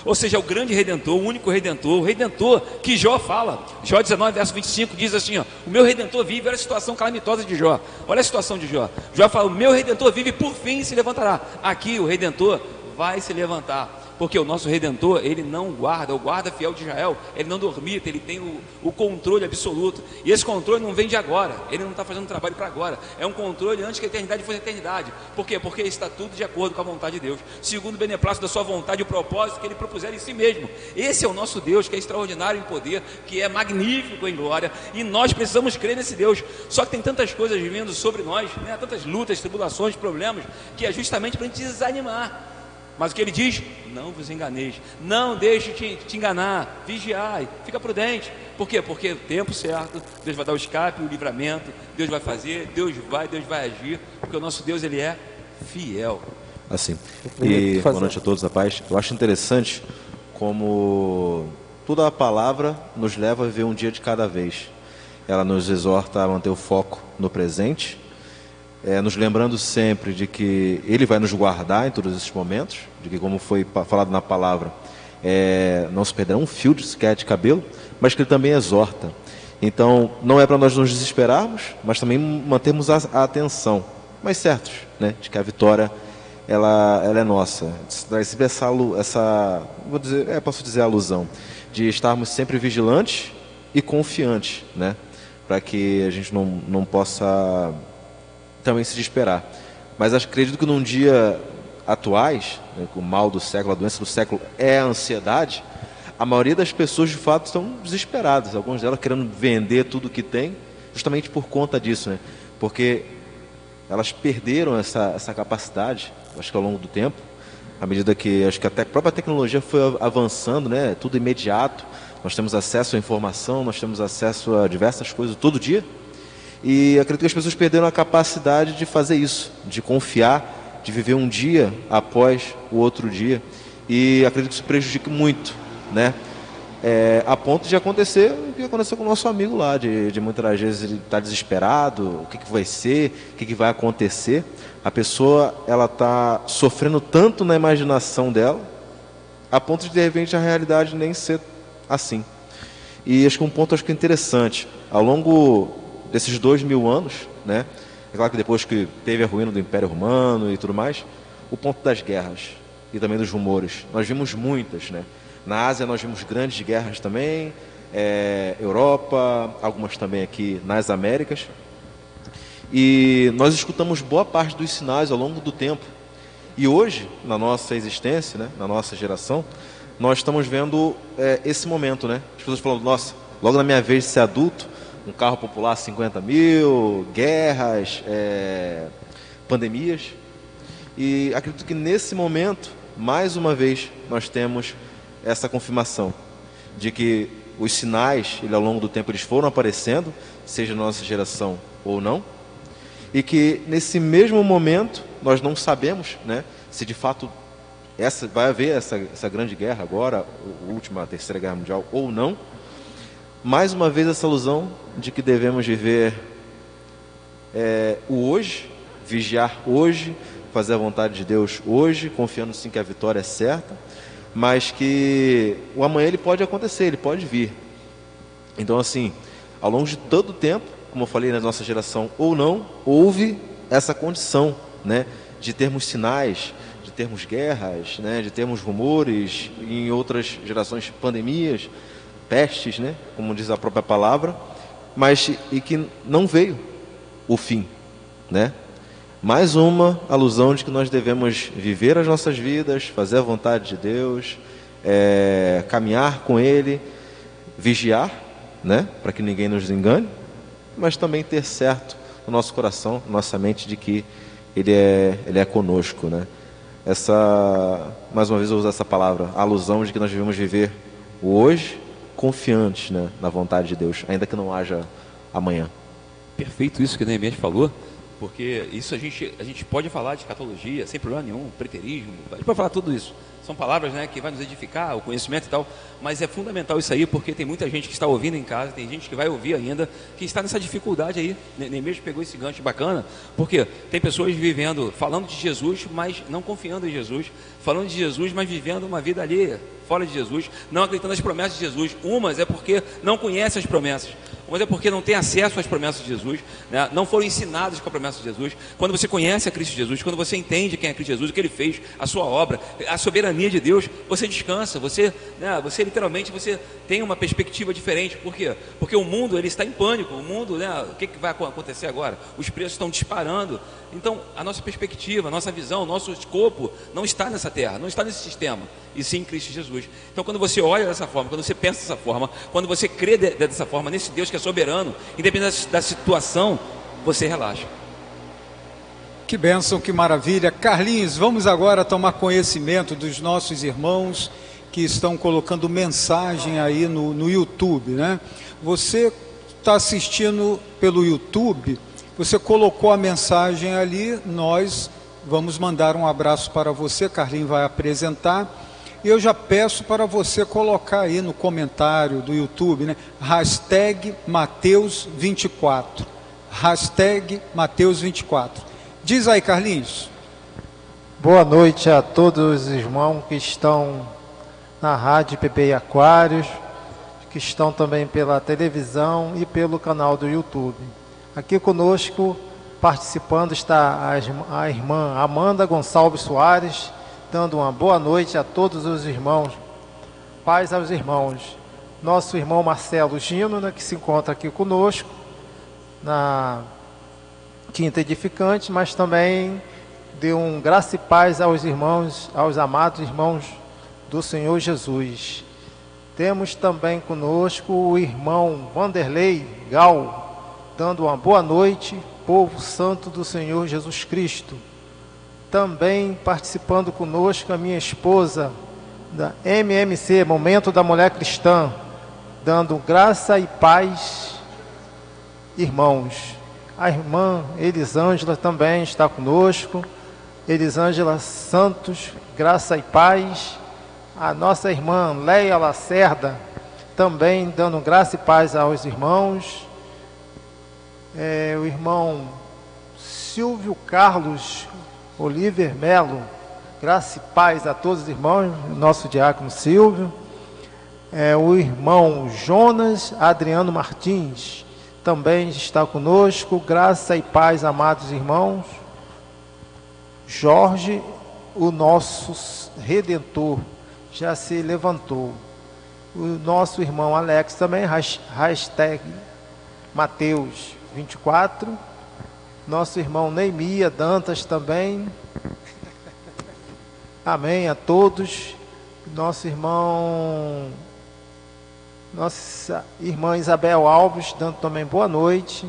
Ou seja, o grande redentor, o único redentor, o redentor que Jó fala. Jó 19, verso 25 diz assim: ó, O meu redentor vive, olha a situação calamitosa de Jó. Olha a situação de Jó. Jó fala: O meu redentor vive, por fim se levantará. Aqui o redentor vai se levantar porque o nosso Redentor, ele não guarda, o guarda fiel de Israel, ele não dormita, ele tem o, o controle absoluto. E esse controle não vem de agora, ele não está fazendo trabalho para agora, é um controle antes que a eternidade fosse a eternidade. Por quê? Porque está tudo de acordo com a vontade de Deus, segundo o beneplácito da sua vontade e o propósito que ele propuser em si mesmo. Esse é o nosso Deus, que é extraordinário em poder, que é magnífico em glória, e nós precisamos crer nesse Deus. Só que tem tantas coisas vindo sobre nós, né? tantas lutas, tribulações, problemas, que é justamente para a gente desanimar. Mas o que ele diz? Não vos enganeis, não deixe te, te enganar, vigiai, fica prudente. Por quê? Porque o tempo certo, Deus vai dar o escape, o livramento, Deus vai fazer, Deus vai, Deus vai agir, porque o nosso Deus ele é fiel. Assim. E boa noite a todos, a paz. Eu acho interessante como toda a palavra nos leva a viver um dia de cada vez. Ela nos exorta a manter o foco no presente é, nos lembrando sempre de que Ele vai nos guardar em todos esses momentos, de que, como foi falado na palavra, é, não se perderá um fio de sequer de cabelo, mas que Ele também exorta. Então, não é para nós nos desesperarmos, mas também mantermos a, a atenção, mas certos, né, de que a vitória ela, ela é nossa. Traz essa, essa vou dizer, é, posso dizer alusão, de estarmos sempre vigilantes e confiantes, né, para que a gente não, não possa também se desesperar. Mas acredito que num dia atuais, né, o mal do século, a doença do século é a ansiedade, a maioria das pessoas de fato estão desesperadas, algumas delas querendo vender tudo que tem, justamente por conta disso, né? Porque elas perderam essa, essa capacidade, acho que ao longo do tempo, à medida que acho que até a própria tecnologia foi avançando, né? Tudo imediato, nós temos acesso à informação, nós temos acesso a diversas coisas todo dia. E acredito que as pessoas perderam a capacidade de fazer isso, de confiar, de viver um dia após o outro dia. E acredito que isso prejudica muito, né? É, a ponto de acontecer o que aconteceu com o nosso amigo lá, de, de muitas vezes ele está desesperado, o que, que vai ser, o que, que vai acontecer. A pessoa ela está sofrendo tanto na imaginação dela, a ponto de de repente a realidade nem ser assim. E acho que um ponto acho que é interessante, ao longo desses dois mil anos, né? É claro que depois que teve a ruína do Império Romano e tudo mais, o ponto das guerras e também dos rumores. Nós vimos muitas, né? Na Ásia nós vimos grandes guerras também, é, Europa, algumas também aqui nas Américas. E nós escutamos boa parte dos sinais ao longo do tempo. E hoje, na nossa existência, né, na nossa geração, nós estamos vendo é, esse momento, né? As pessoas falando, nossa, logo na minha vez de ser adulto, um carro popular 50 mil, guerras, é, pandemias. E acredito que nesse momento, mais uma vez, nós temos essa confirmação de que os sinais, ele, ao longo do tempo, eles foram aparecendo, seja na nossa geração ou não, e que nesse mesmo momento nós não sabemos, né, se de fato essa vai haver essa, essa grande guerra agora, a última, a terceira guerra mundial ou não, mais uma vez essa ilusão de que devemos viver é, o hoje, vigiar hoje, fazer a vontade de Deus hoje, confiando sim que a vitória é certa, mas que o amanhã ele pode acontecer, ele pode vir. Então, assim, ao longo de todo o tempo, como eu falei na nossa geração ou não, houve essa condição, né, de termos sinais, de termos guerras, né, de termos rumores, em outras gerações pandemias, pestes, né, como diz a própria palavra, mas e que não veio o fim, né? Mais uma alusão de que nós devemos viver as nossas vidas, fazer a vontade de Deus, é, caminhar com Ele, vigiar, né, para que ninguém nos engane, mas também ter certo no nosso coração, nossa mente, de que Ele é, Ele é conosco, né? essa, mais uma vez eu uso essa palavra, a alusão de que nós devemos viver o hoje confiantes né, na vontade de Deus, ainda que não haja amanhã. Perfeito isso que Neemias falou, porque isso a gente, a gente pode falar de escatologia sem problema nenhum, preterismo, a gente pode falar tudo isso. São palavras né, que vai nos edificar, o conhecimento e tal, mas é fundamental isso aí, porque tem muita gente que está ouvindo em casa, tem gente que vai ouvir ainda, que está nessa dificuldade aí. Nem mesmo pegou esse gancho bacana, porque tem pessoas vivendo, falando de Jesus, mas não confiando em Jesus, falando de Jesus, mas vivendo uma vida alheia, fora de Jesus, não acreditando nas promessas de Jesus. Umas é porque não conhecem as promessas, umas é porque não têm acesso às promessas de Jesus, né? não foram ensinados com a promessa de Jesus. Quando você conhece a Cristo Jesus, quando você entende quem é Cristo Jesus, o que ele fez, a sua obra, a soberania de Deus, você descansa, você, né, você literalmente você tem uma perspectiva diferente. Por quê? Porque o mundo ele está em pânico. O mundo, né, o que, que vai acontecer agora? Os preços estão disparando. Então, a nossa perspectiva, a nossa visão, o nosso escopo não está nessa terra, não está nesse sistema, e sim em Cristo Jesus. Então, quando você olha dessa forma, quando você pensa dessa forma, quando você crê dessa forma, nesse Deus que é soberano, independente da situação, você relaxa. Que bênção, que maravilha. Carlinhos, vamos agora tomar conhecimento dos nossos irmãos que estão colocando mensagem aí no, no YouTube, né? Você está assistindo pelo YouTube, você colocou a mensagem ali, nós vamos mandar um abraço para você, Carlinhos vai apresentar. E eu já peço para você colocar aí no comentário do YouTube, né? Hashtag Mateus24. Hashtag Mateus24. Diz aí, Carlinhos. Boa noite a todos os irmãos que estão na rádio PP Aquários, que estão também pela televisão e pelo canal do YouTube. Aqui conosco, participando, está a irmã Amanda Gonçalves Soares, dando uma boa noite a todos os irmãos. Paz aos irmãos. Nosso irmão Marcelo Gino, né, que se encontra aqui conosco, na Quinta Edificante, mas também deu um graça e paz aos irmãos, aos amados irmãos do Senhor Jesus. Temos também conosco o irmão Vanderlei Gal, dando uma boa noite, povo santo do Senhor Jesus Cristo. Também participando conosco a minha esposa da MMC, Momento da Mulher Cristã, dando graça e paz, irmãos. A irmã Elisângela também está conosco. Elisângela Santos, graça e paz a nossa irmã Leia Lacerda, também dando graça e paz aos irmãos. É, o irmão Silvio Carlos Oliver Melo, graça e paz a todos os irmãos, nosso diácono Silvio. É, o irmão Jonas Adriano Martins também está conosco, graça e paz, amados irmãos. Jorge, o nosso redentor já se levantou. O nosso irmão Alex também, hashtag Mateus 24. Nosso irmão Neimia Dantas também. Amém a todos. Nosso irmão. Nossa irmã Isabel Alves, dando também boa noite.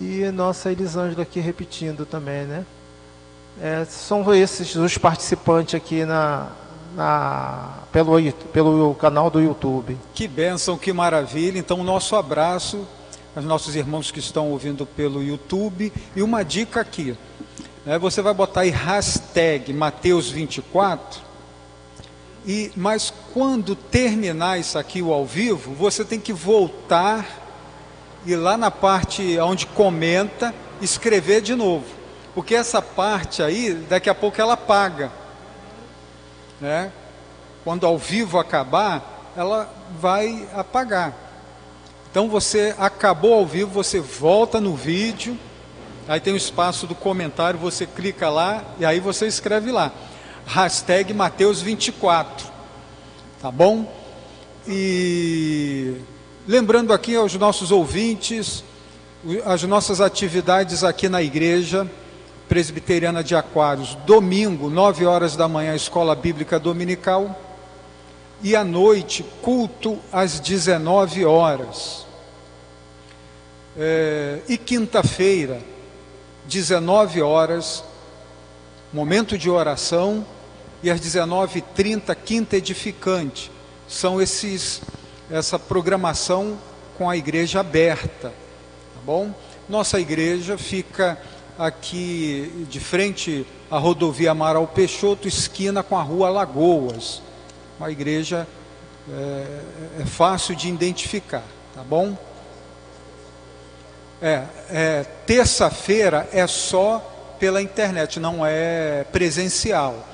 E nossa Elisângela aqui repetindo também, né? É, são esses os participantes aqui na, na, pelo, pelo canal do YouTube. Que bênção, que maravilha. Então, nosso abraço aos nossos irmãos que estão ouvindo pelo YouTube. E uma dica aqui: né, você vai botar aí hashtag Mateus24. E, mas quando terminar isso aqui, o ao vivo, você tem que voltar e lá na parte onde comenta, escrever de novo porque essa parte aí, daqui a pouco ela apaga. Né? Quando ao vivo acabar, ela vai apagar. Então você acabou ao vivo, você volta no vídeo, aí tem o espaço do comentário, você clica lá e aí você escreve lá. Hashtag Mateus 24. Tá bom? E lembrando aqui aos nossos ouvintes, as nossas atividades aqui na igreja. Presbiteriana de Aquários, domingo, 9 horas da manhã, escola bíblica dominical, e à noite, culto às 19 horas. É, e quinta-feira, 19 horas, momento de oração, e às 19h30, quinta edificante. São esses, essa programação com a igreja aberta, tá bom? Nossa igreja fica aqui de frente à rodovia Amaral Peixoto, esquina com a rua Lagoas. Uma igreja é, é fácil de identificar, tá bom? É, é terça-feira é só pela internet, não é presencial.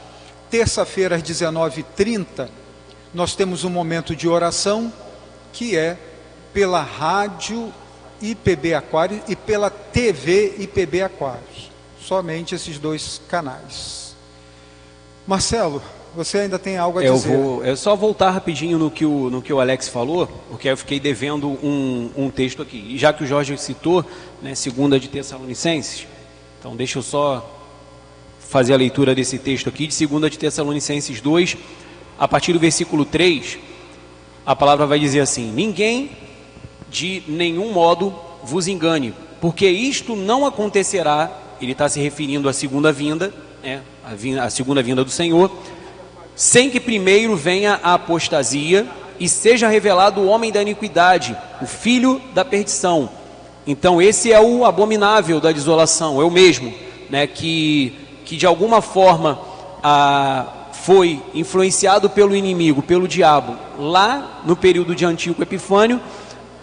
Terça-feira às 19h30, nós temos um momento de oração que é pela rádio IPB Aquários e pela TV IPB Aquários. Somente esses dois canais. Marcelo, você ainda tem algo a eu dizer? Vou, é só voltar rapidinho no que o, no que o Alex falou, porque eu fiquei devendo um, um texto aqui. E já que o Jorge citou, né, segunda de Tessalonicenses, então deixa eu só fazer a leitura desse texto aqui, de segunda de Tessalonicenses 2, a partir do versículo 3, a palavra vai dizer assim: Ninguém de nenhum modo vos engane, porque isto não acontecerá, ele está se referindo à segunda vinda, né, a, vinda, a segunda vinda do Senhor, sem que primeiro venha a apostasia e seja revelado o homem da iniquidade, o filho da perdição. Então esse é o abominável da desolação, é o mesmo, né, que, que de alguma forma a, foi influenciado pelo inimigo, pelo diabo, lá no período de Antíoco Epifânio,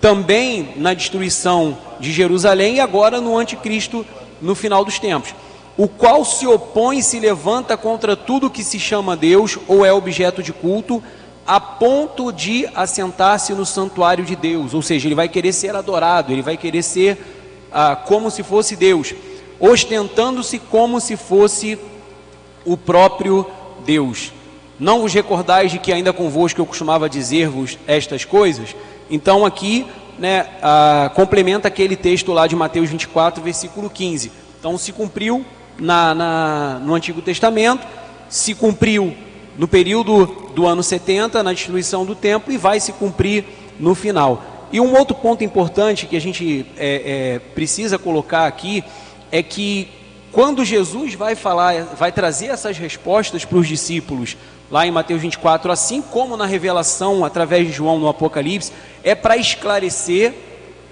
também na destruição de Jerusalém e agora no anticristo no final dos tempos o qual se opõe e se levanta contra tudo que se chama Deus ou é objeto de culto, a ponto de assentar-se no santuário de Deus, ou seja, ele vai querer ser adorado, ele vai querer ser ah, como se fosse Deus, ostentando-se como se fosse o próprio Deus. Não vos recordais de que ainda convosco eu costumava dizer-vos estas coisas? Então aqui né, complementa aquele texto lá de Mateus 24, versículo 15. Então se cumpriu na, na, no Antigo Testamento, se cumpriu no período do ano 70, na destruição do templo, e vai se cumprir no final. E um outro ponto importante que a gente é, é, precisa colocar aqui é que quando Jesus vai falar, vai trazer essas respostas para os discípulos, lá em Mateus 24, assim como na revelação através de João no Apocalipse, é para esclarecer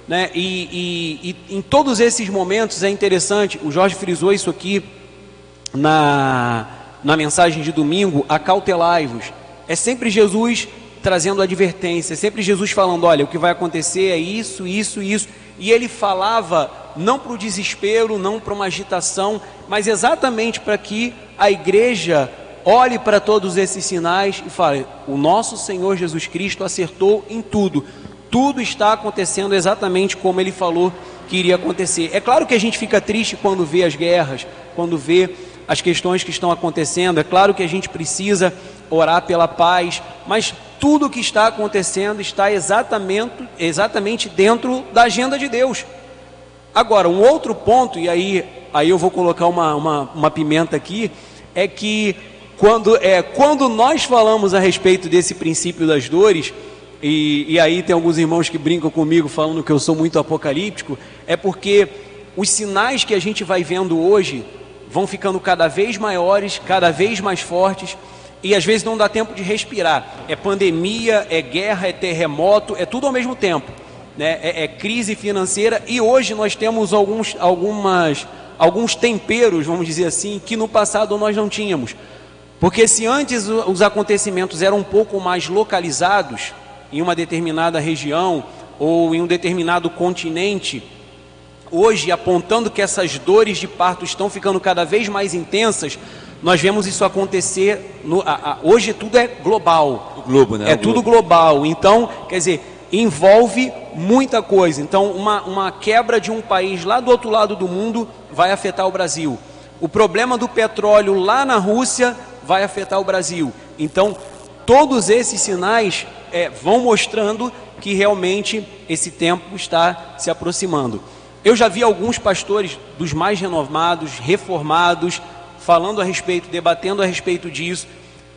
né? E, e, e, em todos esses momentos é interessante, o Jorge frisou isso aqui na, na mensagem de domingo, acautelai-vos. É sempre Jesus trazendo advertência, é sempre Jesus falando: olha, o que vai acontecer é isso, isso, isso. E ele falava não para o desespero, não para uma agitação, mas exatamente para que a igreja olhe para todos esses sinais e fale: o nosso Senhor Jesus Cristo acertou em tudo tudo está acontecendo exatamente como ele falou que iria acontecer. É claro que a gente fica triste quando vê as guerras, quando vê as questões que estão acontecendo. É claro que a gente precisa orar pela paz, mas tudo o que está acontecendo está exatamente, exatamente dentro da agenda de Deus. Agora, um outro ponto, e aí, aí eu vou colocar uma, uma, uma pimenta aqui, é que quando, é, quando nós falamos a respeito desse princípio das dores, e, e aí tem alguns irmãos que brincam comigo falando que eu sou muito apocalíptico, é porque os sinais que a gente vai vendo hoje vão ficando cada vez maiores, cada vez mais fortes, e às vezes não dá tempo de respirar. É pandemia, é guerra, é terremoto, é tudo ao mesmo tempo. Né? É, é crise financeira e hoje nós temos alguns, algumas, alguns temperos, vamos dizer assim, que no passado nós não tínhamos. Porque se antes os acontecimentos eram um pouco mais localizados, em uma determinada região ou em um determinado continente, hoje apontando que essas dores de parto estão ficando cada vez mais intensas, nós vemos isso acontecer. No, a, a, hoje tudo é global. O globo, né? É tudo global. Então, quer dizer, envolve muita coisa. Então, uma, uma quebra de um país lá do outro lado do mundo vai afetar o Brasil. O problema do petróleo lá na Rússia vai afetar o Brasil. Então, todos esses sinais é, vão mostrando que realmente esse tempo está se aproximando. Eu já vi alguns pastores dos mais renovados, reformados, falando a respeito, debatendo a respeito disso,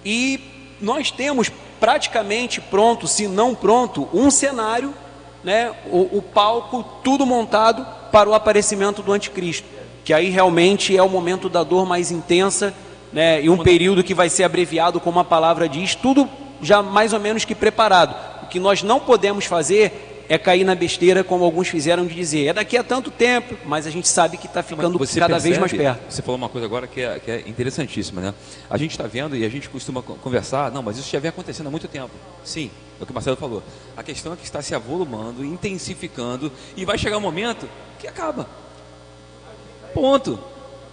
e nós temos praticamente pronto, se não pronto, um cenário, né, o, o palco tudo montado para o aparecimento do anticristo. que aí realmente é o momento da dor mais intensa, né, e um período que vai ser abreviado, como a palavra diz, tudo já mais ou menos que preparado. O que nós não podemos fazer é cair na besteira, como alguns fizeram de dizer, é daqui a tanto tempo, mas a gente sabe que está ficando cada percebe, vez mais perto. Você falou uma coisa agora que é, que é interessantíssima, né? A gente está vendo e a gente costuma conversar, não, mas isso já vem acontecendo há muito tempo. Sim, é o que o Marcelo falou. A questão é que está se avolumando, intensificando e vai chegar um momento que acaba. Ponto.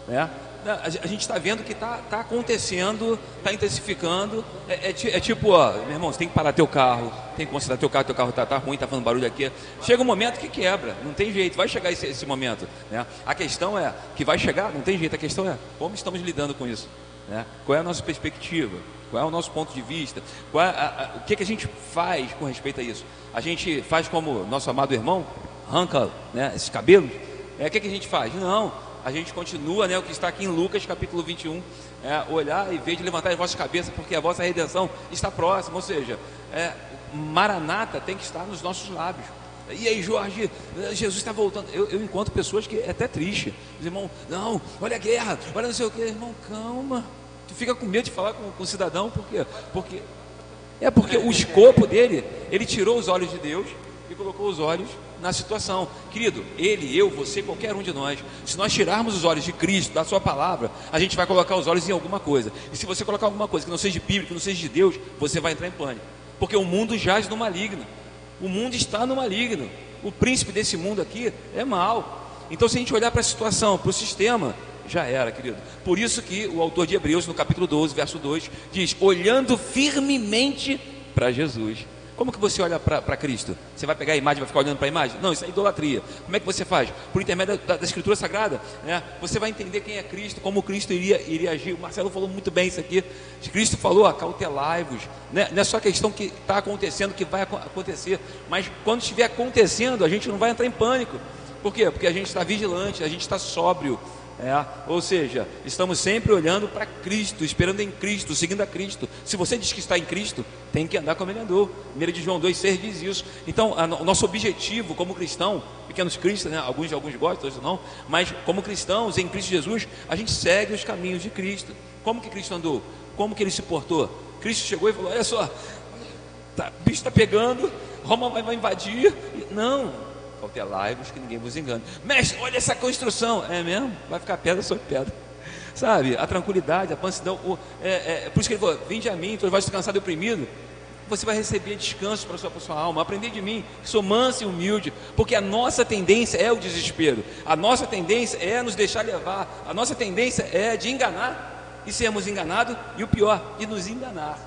Né? A gente está vendo que está tá acontecendo, está intensificando. É, é, é, tipo, ó, meu irmão, você tem que parar teu carro, tem que considerar teu carro, teu carro está tá ruim, está fazendo barulho aqui. Chega um momento que quebra, não tem jeito, vai chegar esse, esse momento. Né? A questão é que vai chegar, não tem jeito, a questão é como estamos lidando com isso. Né? Qual é a nossa perspectiva? Qual é o nosso ponto de vista? É a, a, o que, que a gente faz com respeito a isso? A gente faz como nosso amado irmão, arranca né, esses cabelos? É, o que, que a gente faz? Não, a gente continua, né, o que está aqui em Lucas capítulo 21, é, olhar e ver de levantar as vossas cabeças, porque a vossa redenção está próxima, ou seja, é, Maranata tem que estar nos nossos lábios. E aí, Jorge, Jesus está voltando. Eu, eu, encontro pessoas que é até triste. Os irmãos, não, olha a guerra, olha não sei o que. Irmão, calma. Tu fica com medo de falar com, com o cidadão, por quê? Porque é porque o escopo dele, ele tirou os olhos de Deus e colocou os olhos na situação. Querido, ele, eu, você, qualquer um de nós, se nós tirarmos os olhos de Cristo, da Sua palavra, a gente vai colocar os olhos em alguma coisa. E se você colocar alguma coisa que não seja de Bíblia, que não seja de Deus, você vai entrar em pânico. Porque o mundo jaz no maligno. O mundo está no maligno. O príncipe desse mundo aqui é mal. Então, se a gente olhar para a situação, para o sistema, já era, querido. Por isso que o autor de Hebreus, no capítulo 12, verso 2, diz: olhando firmemente para Jesus. Como que você olha para Cristo? Você vai pegar a imagem e vai ficar olhando para a imagem? Não, isso é idolatria. Como é que você faz? Por intermédio da, da, Escritura Sagrada, né? você vai entender quem é Cristo, como Cristo iria, iria agir. O Marcelo falou muito bem isso aqui. Cristo falou, acautelai-vos. Né? Não é só questão que está acontecendo, que vai acontecer, mas quando estiver acontecendo, a gente não vai entrar em pânico. Por quê? Porque a gente está vigilante, a gente está sóbrio, é, ou seja, estamos sempre olhando para Cristo, esperando em Cristo, seguindo a Cristo. Se você diz que está em Cristo, tem que andar como ele andou. 1 de João 2,6 diz isso. Então, a, o nosso objetivo como cristão, pequenos cristãos, né, alguns, alguns gostam, outros não, mas como cristãos em Cristo Jesus, a gente segue os caminhos de Cristo. Como que Cristo andou? Como que ele se portou? Cristo chegou e falou: Olha só, tá, bicho está pegando, Roma vai, vai invadir. Não, Cautelai-vos que ninguém vos engane. Mestre, olha essa construção. É mesmo? Vai ficar pedra sobre pedra. Sabe? A tranquilidade, a pansidão. O, é, é, por isso que ele falou: Vinde a mim, tu vais cansado e oprimido. Você vai receber descanso para sua, sua alma. Aprender de mim, que sou manso e humilde. Porque a nossa tendência é o desespero. A nossa tendência é nos deixar levar. A nossa tendência é de enganar e sermos enganados. E o pior, de nos enganar.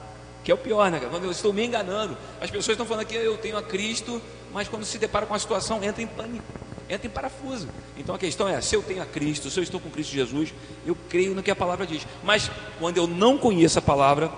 Que é o pior, né? Quando eu estou me enganando. As pessoas estão falando que eu tenho a Cristo, mas quando se depara com a situação, entra em pânico, entra em parafuso. Então a questão é: se eu tenho a Cristo, se eu estou com Cristo Jesus, eu creio no que a palavra diz. Mas quando eu não conheço a palavra,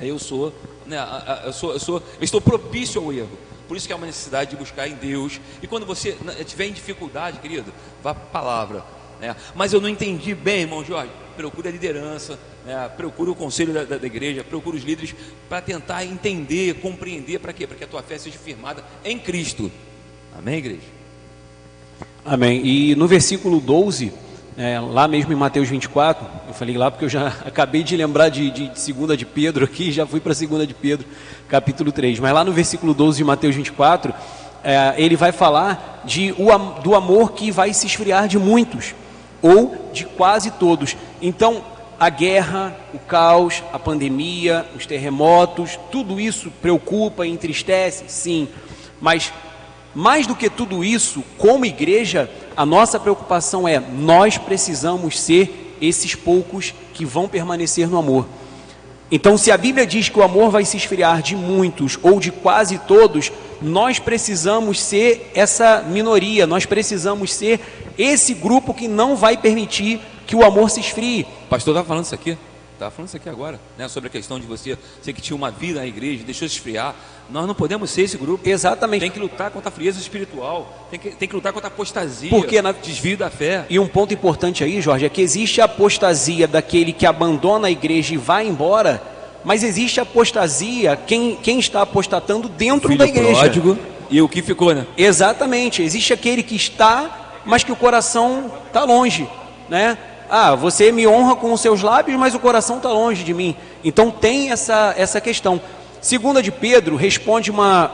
eu sou, né, eu sou, eu sou, eu estou propício ao erro. Por isso que há uma necessidade de buscar em Deus. E quando você tiver em dificuldade, querido, vá para a palavra. Né? Mas eu não entendi bem, irmão Jorge. Procure a liderança, né? procure o conselho da, da, da igreja, procure os líderes para tentar entender, compreender para quê? Para que a tua fé seja firmada em Cristo. Amém, igreja? Amém. E no versículo 12, é, lá mesmo em Mateus 24, eu falei lá porque eu já acabei de lembrar de, de, de segunda de Pedro aqui, já fui para segunda de Pedro, capítulo 3. Mas lá no versículo 12 de Mateus 24, é, ele vai falar de, o, do amor que vai se esfriar de muitos, ou de quase todos. Então, a guerra, o caos, a pandemia, os terremotos, tudo isso preocupa e entristece, sim, mas mais do que tudo isso, como igreja, a nossa preocupação é: nós precisamos ser esses poucos que vão permanecer no amor. Então, se a Bíblia diz que o amor vai se esfriar de muitos ou de quase todos, nós precisamos ser essa minoria, nós precisamos ser esse grupo que não vai permitir que o amor se esfrie. Pastor estava falando isso aqui, estava falando isso aqui agora, né, sobre a questão de você ser que tinha uma vida na igreja, deixou se esfriar. Nós não podemos ser esse grupo. Exatamente. Tem que lutar contra a frieza espiritual, tem que, tem que lutar contra a apostasia, Porque na... desvio da fé. E um ponto importante aí, Jorge, é que existe a apostasia daquele que abandona a igreja e vai embora, mas existe a apostasia, quem, quem está apostatando dentro da igreja. Pródigo, e o que ficou, né? Exatamente. Existe aquele que está, mas que o coração está longe. né? Ah, você me honra com os seus lábios, mas o coração está longe de mim. Então tem essa, essa questão. Segunda de Pedro responde uma,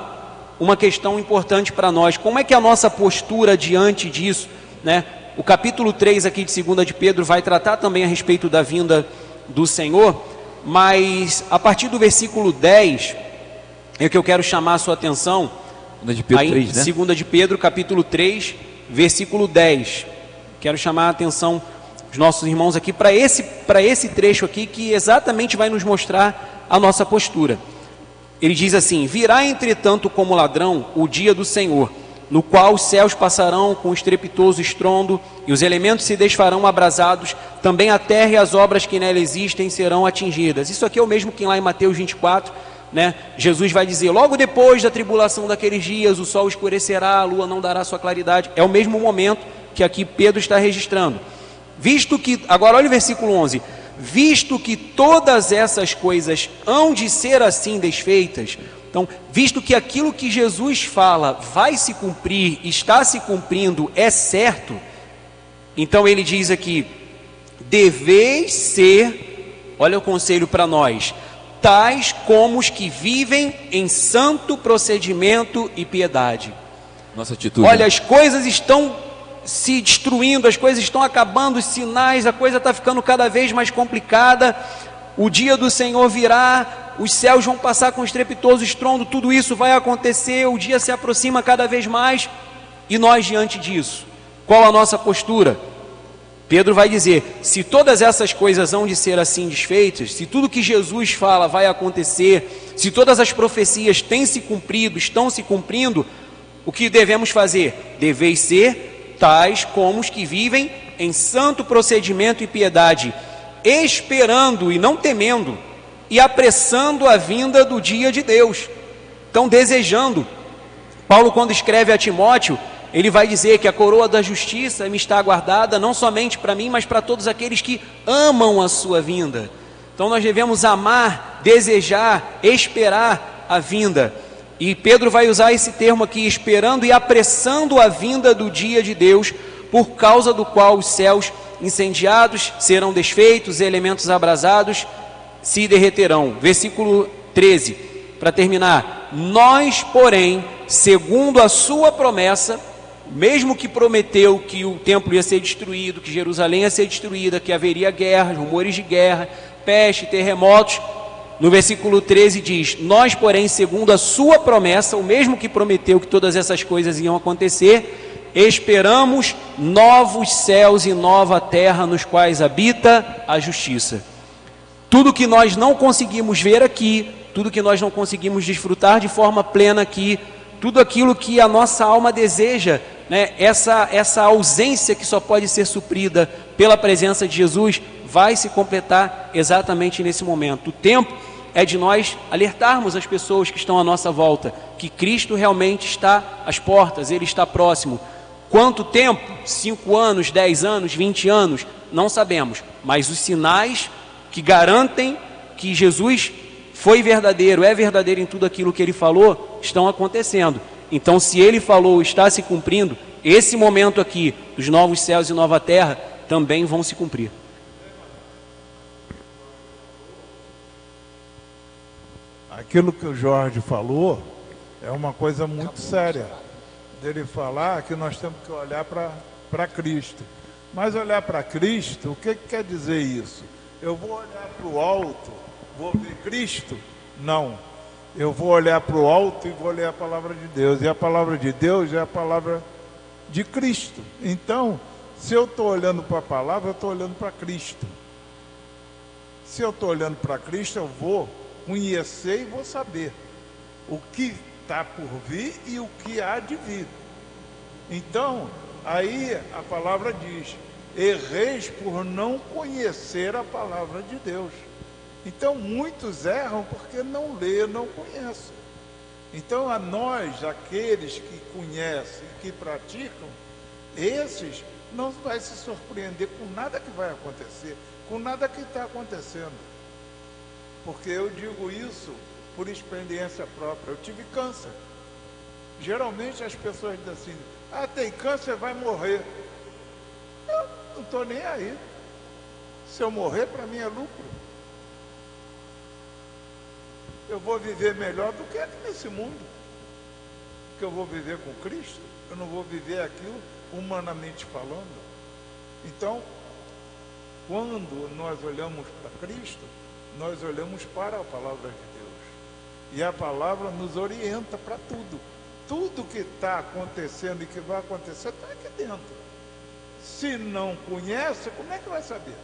uma questão importante para nós. Como é que é a nossa postura diante disso, né? O capítulo 3 aqui de Segunda de Pedro vai tratar também a respeito da vinda do Senhor, mas a partir do versículo 10 é que eu quero chamar a sua atenção. Segunda de Pedro Aí, 3, né? Segunda de Pedro, capítulo 3, versículo 10. Quero chamar a atenção dos nossos irmãos aqui para esse, esse trecho aqui que exatamente vai nos mostrar a nossa postura. Ele diz assim: Virá, entretanto, como ladrão o dia do Senhor, no qual os céus passarão com estrepitoso estrondo e os elementos se desfarão abrasados, também a terra e as obras que nela existem serão atingidas. Isso aqui é o mesmo que lá em Mateus 24, né? Jesus vai dizer: logo depois da tribulação daqueles dias, o sol escurecerá, a lua não dará sua claridade. É o mesmo momento que aqui Pedro está registrando. Visto que, agora olha o versículo 11: visto que todas essas coisas hão de ser assim desfeitas, então, visto que aquilo que Jesus fala vai se cumprir, está se cumprindo, é certo, então ele diz aqui: deveis ser, olha o conselho para nós, tais como os que vivem em santo procedimento e piedade. Nossa atitude. Olha, as coisas estão se destruindo, as coisas estão acabando, os sinais, a coisa está ficando cada vez mais complicada. O dia do Senhor virá, os céus vão passar com estrepitoso estrondo, tudo isso vai acontecer, o dia se aproxima cada vez mais. E nós, diante disso, qual a nossa postura? Pedro vai dizer: se todas essas coisas hão de ser assim desfeitas, se tudo que Jesus fala vai acontecer, se todas as profecias têm se cumprido, estão se cumprindo, o que devemos fazer? Deveis ser tais como os que vivem em santo procedimento e piedade, esperando e não temendo, e apressando a vinda do dia de Deus. Então, desejando. Paulo, quando escreve a Timóteo, ele vai dizer que a coroa da justiça me está aguardada não somente para mim, mas para todos aqueles que amam a sua vinda. Então nós devemos amar, desejar, esperar a vinda. E Pedro vai usar esse termo aqui, esperando e apressando a vinda do dia de Deus, por causa do qual os céus incendiados serão desfeitos, elementos abrasados se derreterão. Versículo 13, para terminar. Nós, porém, segundo a sua promessa, mesmo que prometeu que o templo ia ser destruído, que Jerusalém ia ser destruída, que haveria guerras, rumores de guerra, peste, terremotos, no versículo 13 diz: Nós, porém, segundo a sua promessa, o mesmo que prometeu que todas essas coisas iam acontecer, esperamos novos céus e nova terra nos quais habita a justiça. Tudo que nós não conseguimos ver aqui, tudo que nós não conseguimos desfrutar de forma plena aqui, tudo aquilo que a nossa alma deseja, né, essa, essa ausência que só pode ser suprida pela presença de Jesus, vai se completar exatamente nesse momento. O tempo é de nós alertarmos as pessoas que estão à nossa volta que Cristo realmente está às portas, Ele está próximo. Quanto tempo? Cinco anos, dez anos, vinte anos? Não sabemos, mas os sinais que garantem que Jesus foi verdadeiro, é verdadeiro em tudo aquilo que ele falou, estão acontecendo. Então, se ele falou, está se cumprindo, esse momento aqui dos novos céus e nova terra também vão se cumprir. Aquilo que o Jorge falou é uma coisa muito séria. Dele falar que nós temos que olhar para Cristo. Mas olhar para Cristo, o que, que quer dizer isso? Eu vou olhar para o alto, vou ver Cristo? Não. Eu vou olhar para o alto e vou ler a palavra de Deus. E a palavra de Deus é a palavra de Cristo. Então, se eu estou olhando para a palavra, eu estou olhando para Cristo. Se eu estou olhando para Cristo, eu vou conhecer e vou saber o que está por vir e o que há de vir. Então, aí a palavra diz: erreis por não conhecer a palavra de Deus. Então, muitos erram porque não lê, não conhecem. Então, a nós, aqueles que conhecem que praticam, esses não vai se surpreender com nada que vai acontecer, com nada que está acontecendo. Porque eu digo isso por experiência própria. Eu tive câncer. Geralmente as pessoas dizem assim, ah, tem câncer, vai morrer. Eu não estou nem aí. Se eu morrer, para mim é lucro. Eu vou viver melhor do que aqui nesse mundo. Que eu vou viver com Cristo. Eu não vou viver aquilo humanamente falando. Então, quando nós olhamos para Cristo, nós olhamos para a palavra de Deus. E a palavra nos orienta para tudo. Tudo que está acontecendo e que vai acontecer está aqui dentro. Se não conhece, como é que vai saber?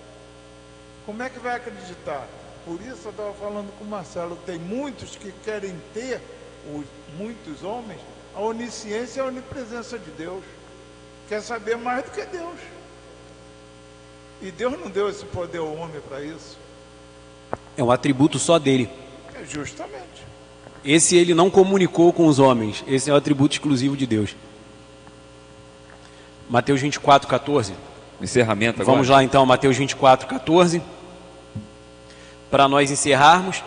Como é que vai acreditar? Por isso eu estava falando com o Marcelo, tem muitos que querem ter, os, muitos homens, a onisciência e a onipresença de Deus. Quer saber mais do que Deus. E Deus não deu esse poder ao homem para isso. É um atributo só dele. É justamente. Esse ele não comunicou com os homens. Esse é o um atributo exclusivo de Deus. Mateus 24, 14. Encerramento agora. Vamos lá então, Mateus 24, 14. Para nós encerrarmos.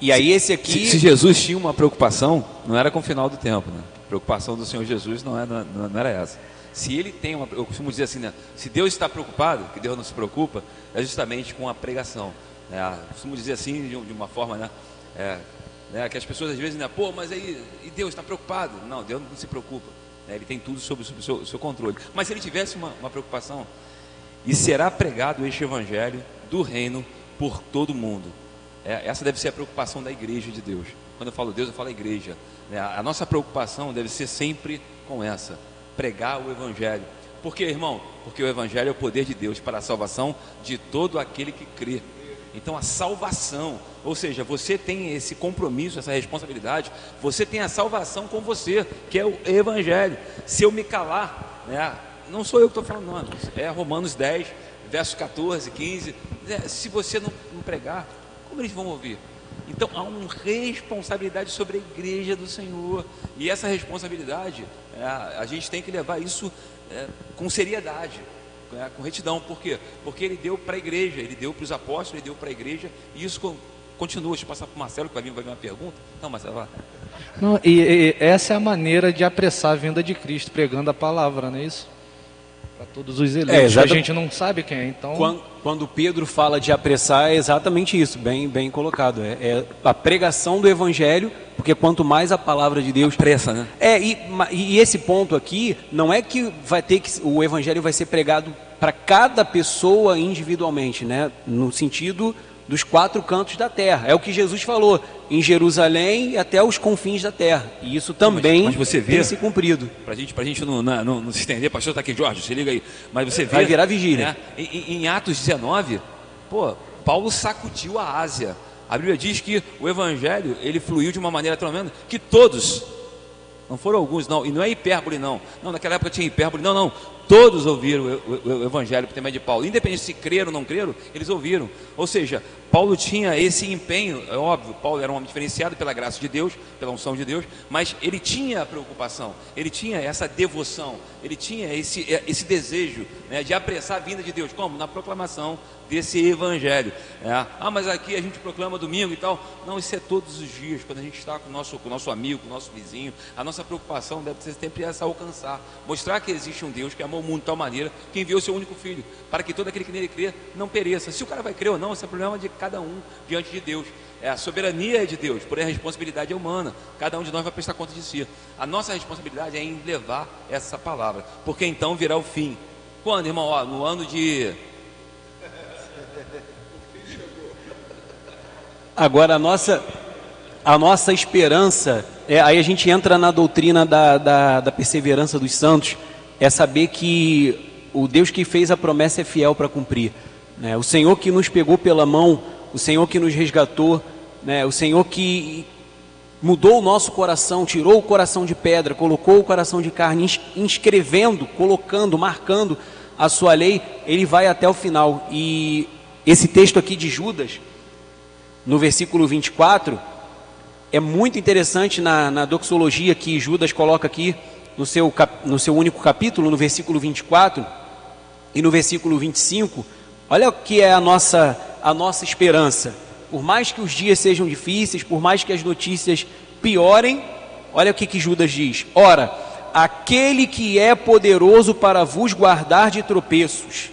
E aí esse aqui. Se, se, Jesus tinha uma preocupação, não era com o final do tempo, né? A preocupação do Senhor Jesus não era, não, não era essa. Se ele tem uma. Eu costumo dizer assim, né? Se Deus está preocupado, que Deus não se preocupa, é justamente com a pregação. É, costumo dizer assim de, uma forma, né? É, né? Que as pessoas às vezes, né? Pô, mas aí e Deus está preocupado? Não, Deus não se preocupa. Né? Ele tem tudo sob, o seu, seu, controle. Mas se ele tivesse uma, uma preocupação, e será pregado este evangelho do reino por todo mundo. É, essa deve ser a preocupação da igreja de Deus. Quando eu falo Deus, eu falo igreja. Né? A nossa preocupação deve ser sempre com essa: pregar o evangelho. Por quê, irmão? Porque o evangelho é o poder de Deus para a salvação de todo aquele que crê. Então a salvação, ou seja, você tem esse compromisso, essa responsabilidade, você tem a salvação com você, que é o evangelho. Se eu me calar, né, não sou eu que estou falando, não, é Romanos 10, versos 14, 15. Né, se você não, não pregar, como eles vão ouvir? Então há uma responsabilidade sobre a igreja do Senhor. E essa responsabilidade, é, a gente tem que levar isso é, com seriedade é, com retidão. Por quê? Porque ele deu para a igreja, ele deu para os apóstolos, ele deu para a igreja, e isso continua. Deixa eu passar para o Marcelo, que vai vir, vai vir uma pergunta. Não, Marcelo, vai. Não, e, e, essa é a maneira de apressar a vinda de Cristo, pregando a palavra, não é isso? Para todos os eleitos. É, a gente não sabe quem é, então. Quando, quando, Pedro fala de apressar, é exatamente isso, bem, bem colocado. É, é, a pregação do evangelho, porque quanto mais a palavra de Deus. Pressa, né? É, e, e esse ponto aqui, não é que vai ter que. O evangelho vai ser pregado para cada pessoa individualmente, né? No sentido dos quatro cantos da terra. É o que Jesus falou, em Jerusalém e até os confins da terra. E isso também mas, mas você vê, tem se cumprido. Para gente, a gente não, não, não, se estender, pastor está aqui, Jorge, se liga aí. Mas você vê. Vai virar vigília. Né, em, em, Atos 19, pô, Paulo sacudiu a Ásia. A Bíblia diz que o evangelho ele fluiu de uma maneira tremenda que todos, não foram alguns, não, e não é hipérbole, não. Não, naquela época tinha hipérbole, não, não. Todos ouviram o, o, o evangelho por de Paulo, independente se creram ou não creram, eles ouviram. Ou seja, Paulo tinha esse empenho, é óbvio, Paulo era um homem diferenciado pela graça de Deus, pela unção de Deus, mas ele tinha a preocupação, ele tinha essa devoção, ele tinha esse, esse desejo né, de apressar a vinda de Deus. Como? Na proclamação desse evangelho. É. Ah, mas aqui a gente proclama domingo e tal. Não, isso é todos os dias, quando a gente está com o nosso, com nosso amigo, com o nosso vizinho. A nossa preocupação deve ser sempre essa alcançar, mostrar que existe um Deus que amou o mundo de tal maneira que enviou seu único filho, para que todo aquele que nele crê não pereça. Se o cara vai crer ou não, esse é problema de cada um diante de Deus. É, a soberania é de Deus, porém a responsabilidade é humana. Cada um de nós vai prestar conta de si. A nossa responsabilidade é em levar essa palavra, porque então virá o fim. Quando, irmão? Ó, no ano de Agora, a nossa, a nossa esperança, é, aí a gente entra na doutrina da, da, da perseverança dos santos, é saber que o Deus que fez a promessa é fiel para cumprir. Né? O Senhor que nos pegou pela mão, o Senhor que nos resgatou, né? o Senhor que mudou o nosso coração, tirou o coração de pedra, colocou o coração de carne, inscrevendo, colocando, marcando a sua lei, ele vai até o final. E esse texto aqui de Judas, no versículo 24, é muito interessante na, na doxologia que Judas coloca aqui no seu, no seu único capítulo, no versículo 24 e no versículo 25. Olha o que é a nossa, a nossa esperança. Por mais que os dias sejam difíceis, por mais que as notícias piorem, olha o que, que Judas diz: Ora, aquele que é poderoso para vos guardar de tropeços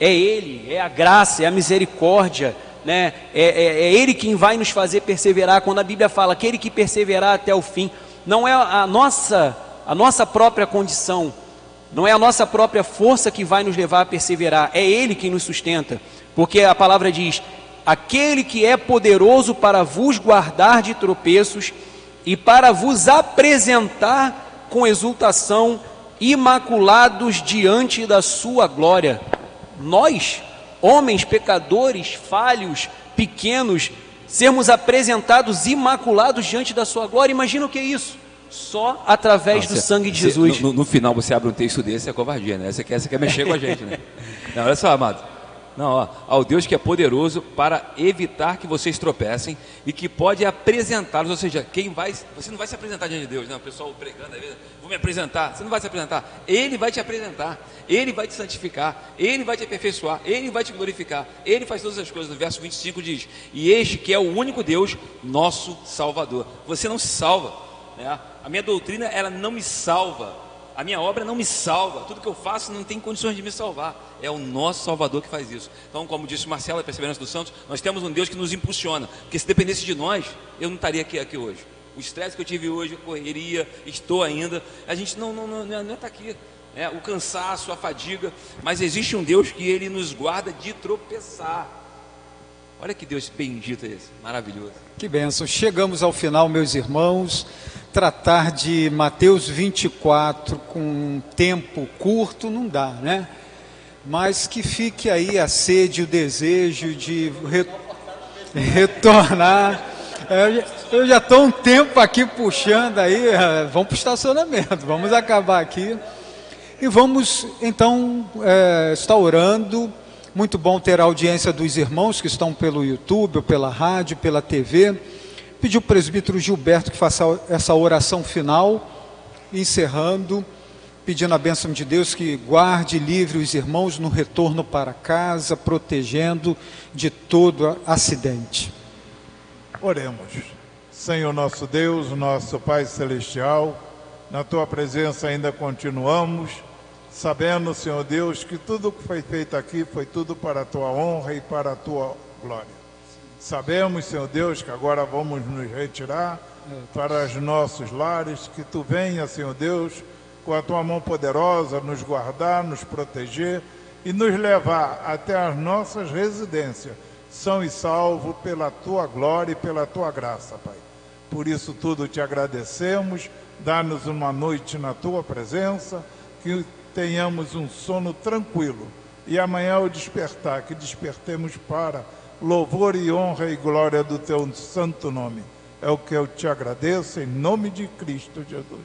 É Ele, é a graça, é a misericórdia, né? É, é, é, Ele quem vai nos fazer perseverar. Quando a Bíblia fala aquele que perseverar até o fim, não é a nossa, a nossa própria condição, não é a nossa própria força que vai nos levar a perseverar, é Ele quem nos sustenta, porque a palavra diz: aquele que é poderoso para vos guardar de tropeços e para vos apresentar com exultação, imaculados diante da sua glória. Nós, homens pecadores, falhos, pequenos, sermos apresentados imaculados diante da sua glória, imagina o que é isso? Só através Nossa, do sangue de Jesus. No, no, final você abre um texto desse, é covardia, né? Você quer, você quer mexer com a gente, né? Não, olha só, amado. Não, ó, ao Deus que é poderoso para evitar que vocês tropecem e que pode apresentá-los, ou seja, quem vai, você não vai se apresentar diante de Deus, né? O pessoal pregando, vou me apresentar, você não vai se apresentar, Ele vai te apresentar, Ele vai te santificar, Ele vai te aperfeiçoar, Ele vai te glorificar, Ele faz todas as coisas. No verso 25 diz: E este que é o único Deus, nosso Salvador. Você não se salva, né? A minha doutrina ela não me salva a minha obra não me salva, tudo que eu faço não tem condições de me salvar. É o nosso Salvador que faz isso. Então, como disse Marcelo, a Perseverança dos Santos, nós temos um Deus que nos impulsiona. Porque se dependesse de nós, eu não estaria aqui, aqui hoje. O estresse que eu tive hoje, a correria, estou ainda, a gente não está não, não, não é tá aqui. É, o cansaço, a fadiga, mas existe um Deus que ele nos guarda de tropeçar. Olha que Deus bendito é esse, maravilhoso. Que bênção. Chegamos ao final, meus irmãos tratar de Mateus 24 com um tempo curto não dá, né? Mas que fique aí a sede, o desejo de re... retornar. É, eu já estou um tempo aqui puxando aí, é, vamos para o estacionamento, vamos acabar aqui. E vamos então é, estar orando. Muito bom ter a audiência dos irmãos que estão pelo YouTube, pela rádio, pela TV Pedir o presbítero Gilberto que faça essa oração final, encerrando, pedindo a bênção de Deus que guarde livre os irmãos no retorno para casa, protegendo de todo acidente. Oremos. Senhor nosso Deus, nosso Pai Celestial, na tua presença ainda continuamos, sabendo, Senhor Deus, que tudo que foi feito aqui foi tudo para a tua honra e para a tua glória. Sabemos, Senhor Deus, que agora vamos nos retirar para os nossos lares, que tu venha, Senhor Deus, com a tua mão poderosa, nos guardar, nos proteger e nos levar até as nossas residências, são e salvo pela tua glória e pela tua graça, Pai. Por isso tudo te agradecemos, dá-nos uma noite na tua presença, que tenhamos um sono tranquilo. E amanhã ao despertar, que despertemos para louvor e honra e glória do teu santo nome. É o que eu te agradeço em nome de Cristo Jesus.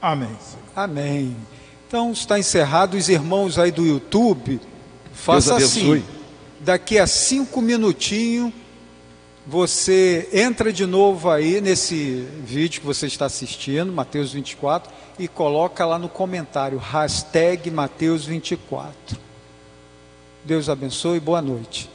Amém. Senhor. Amém. Então está encerrado. Os irmãos aí do YouTube, faça assim. Daqui a cinco minutinhos, você entra de novo aí nesse vídeo que você está assistindo, Mateus 24, e coloca lá no comentário, hashtag Mateus 24. Deus abençoe e boa noite.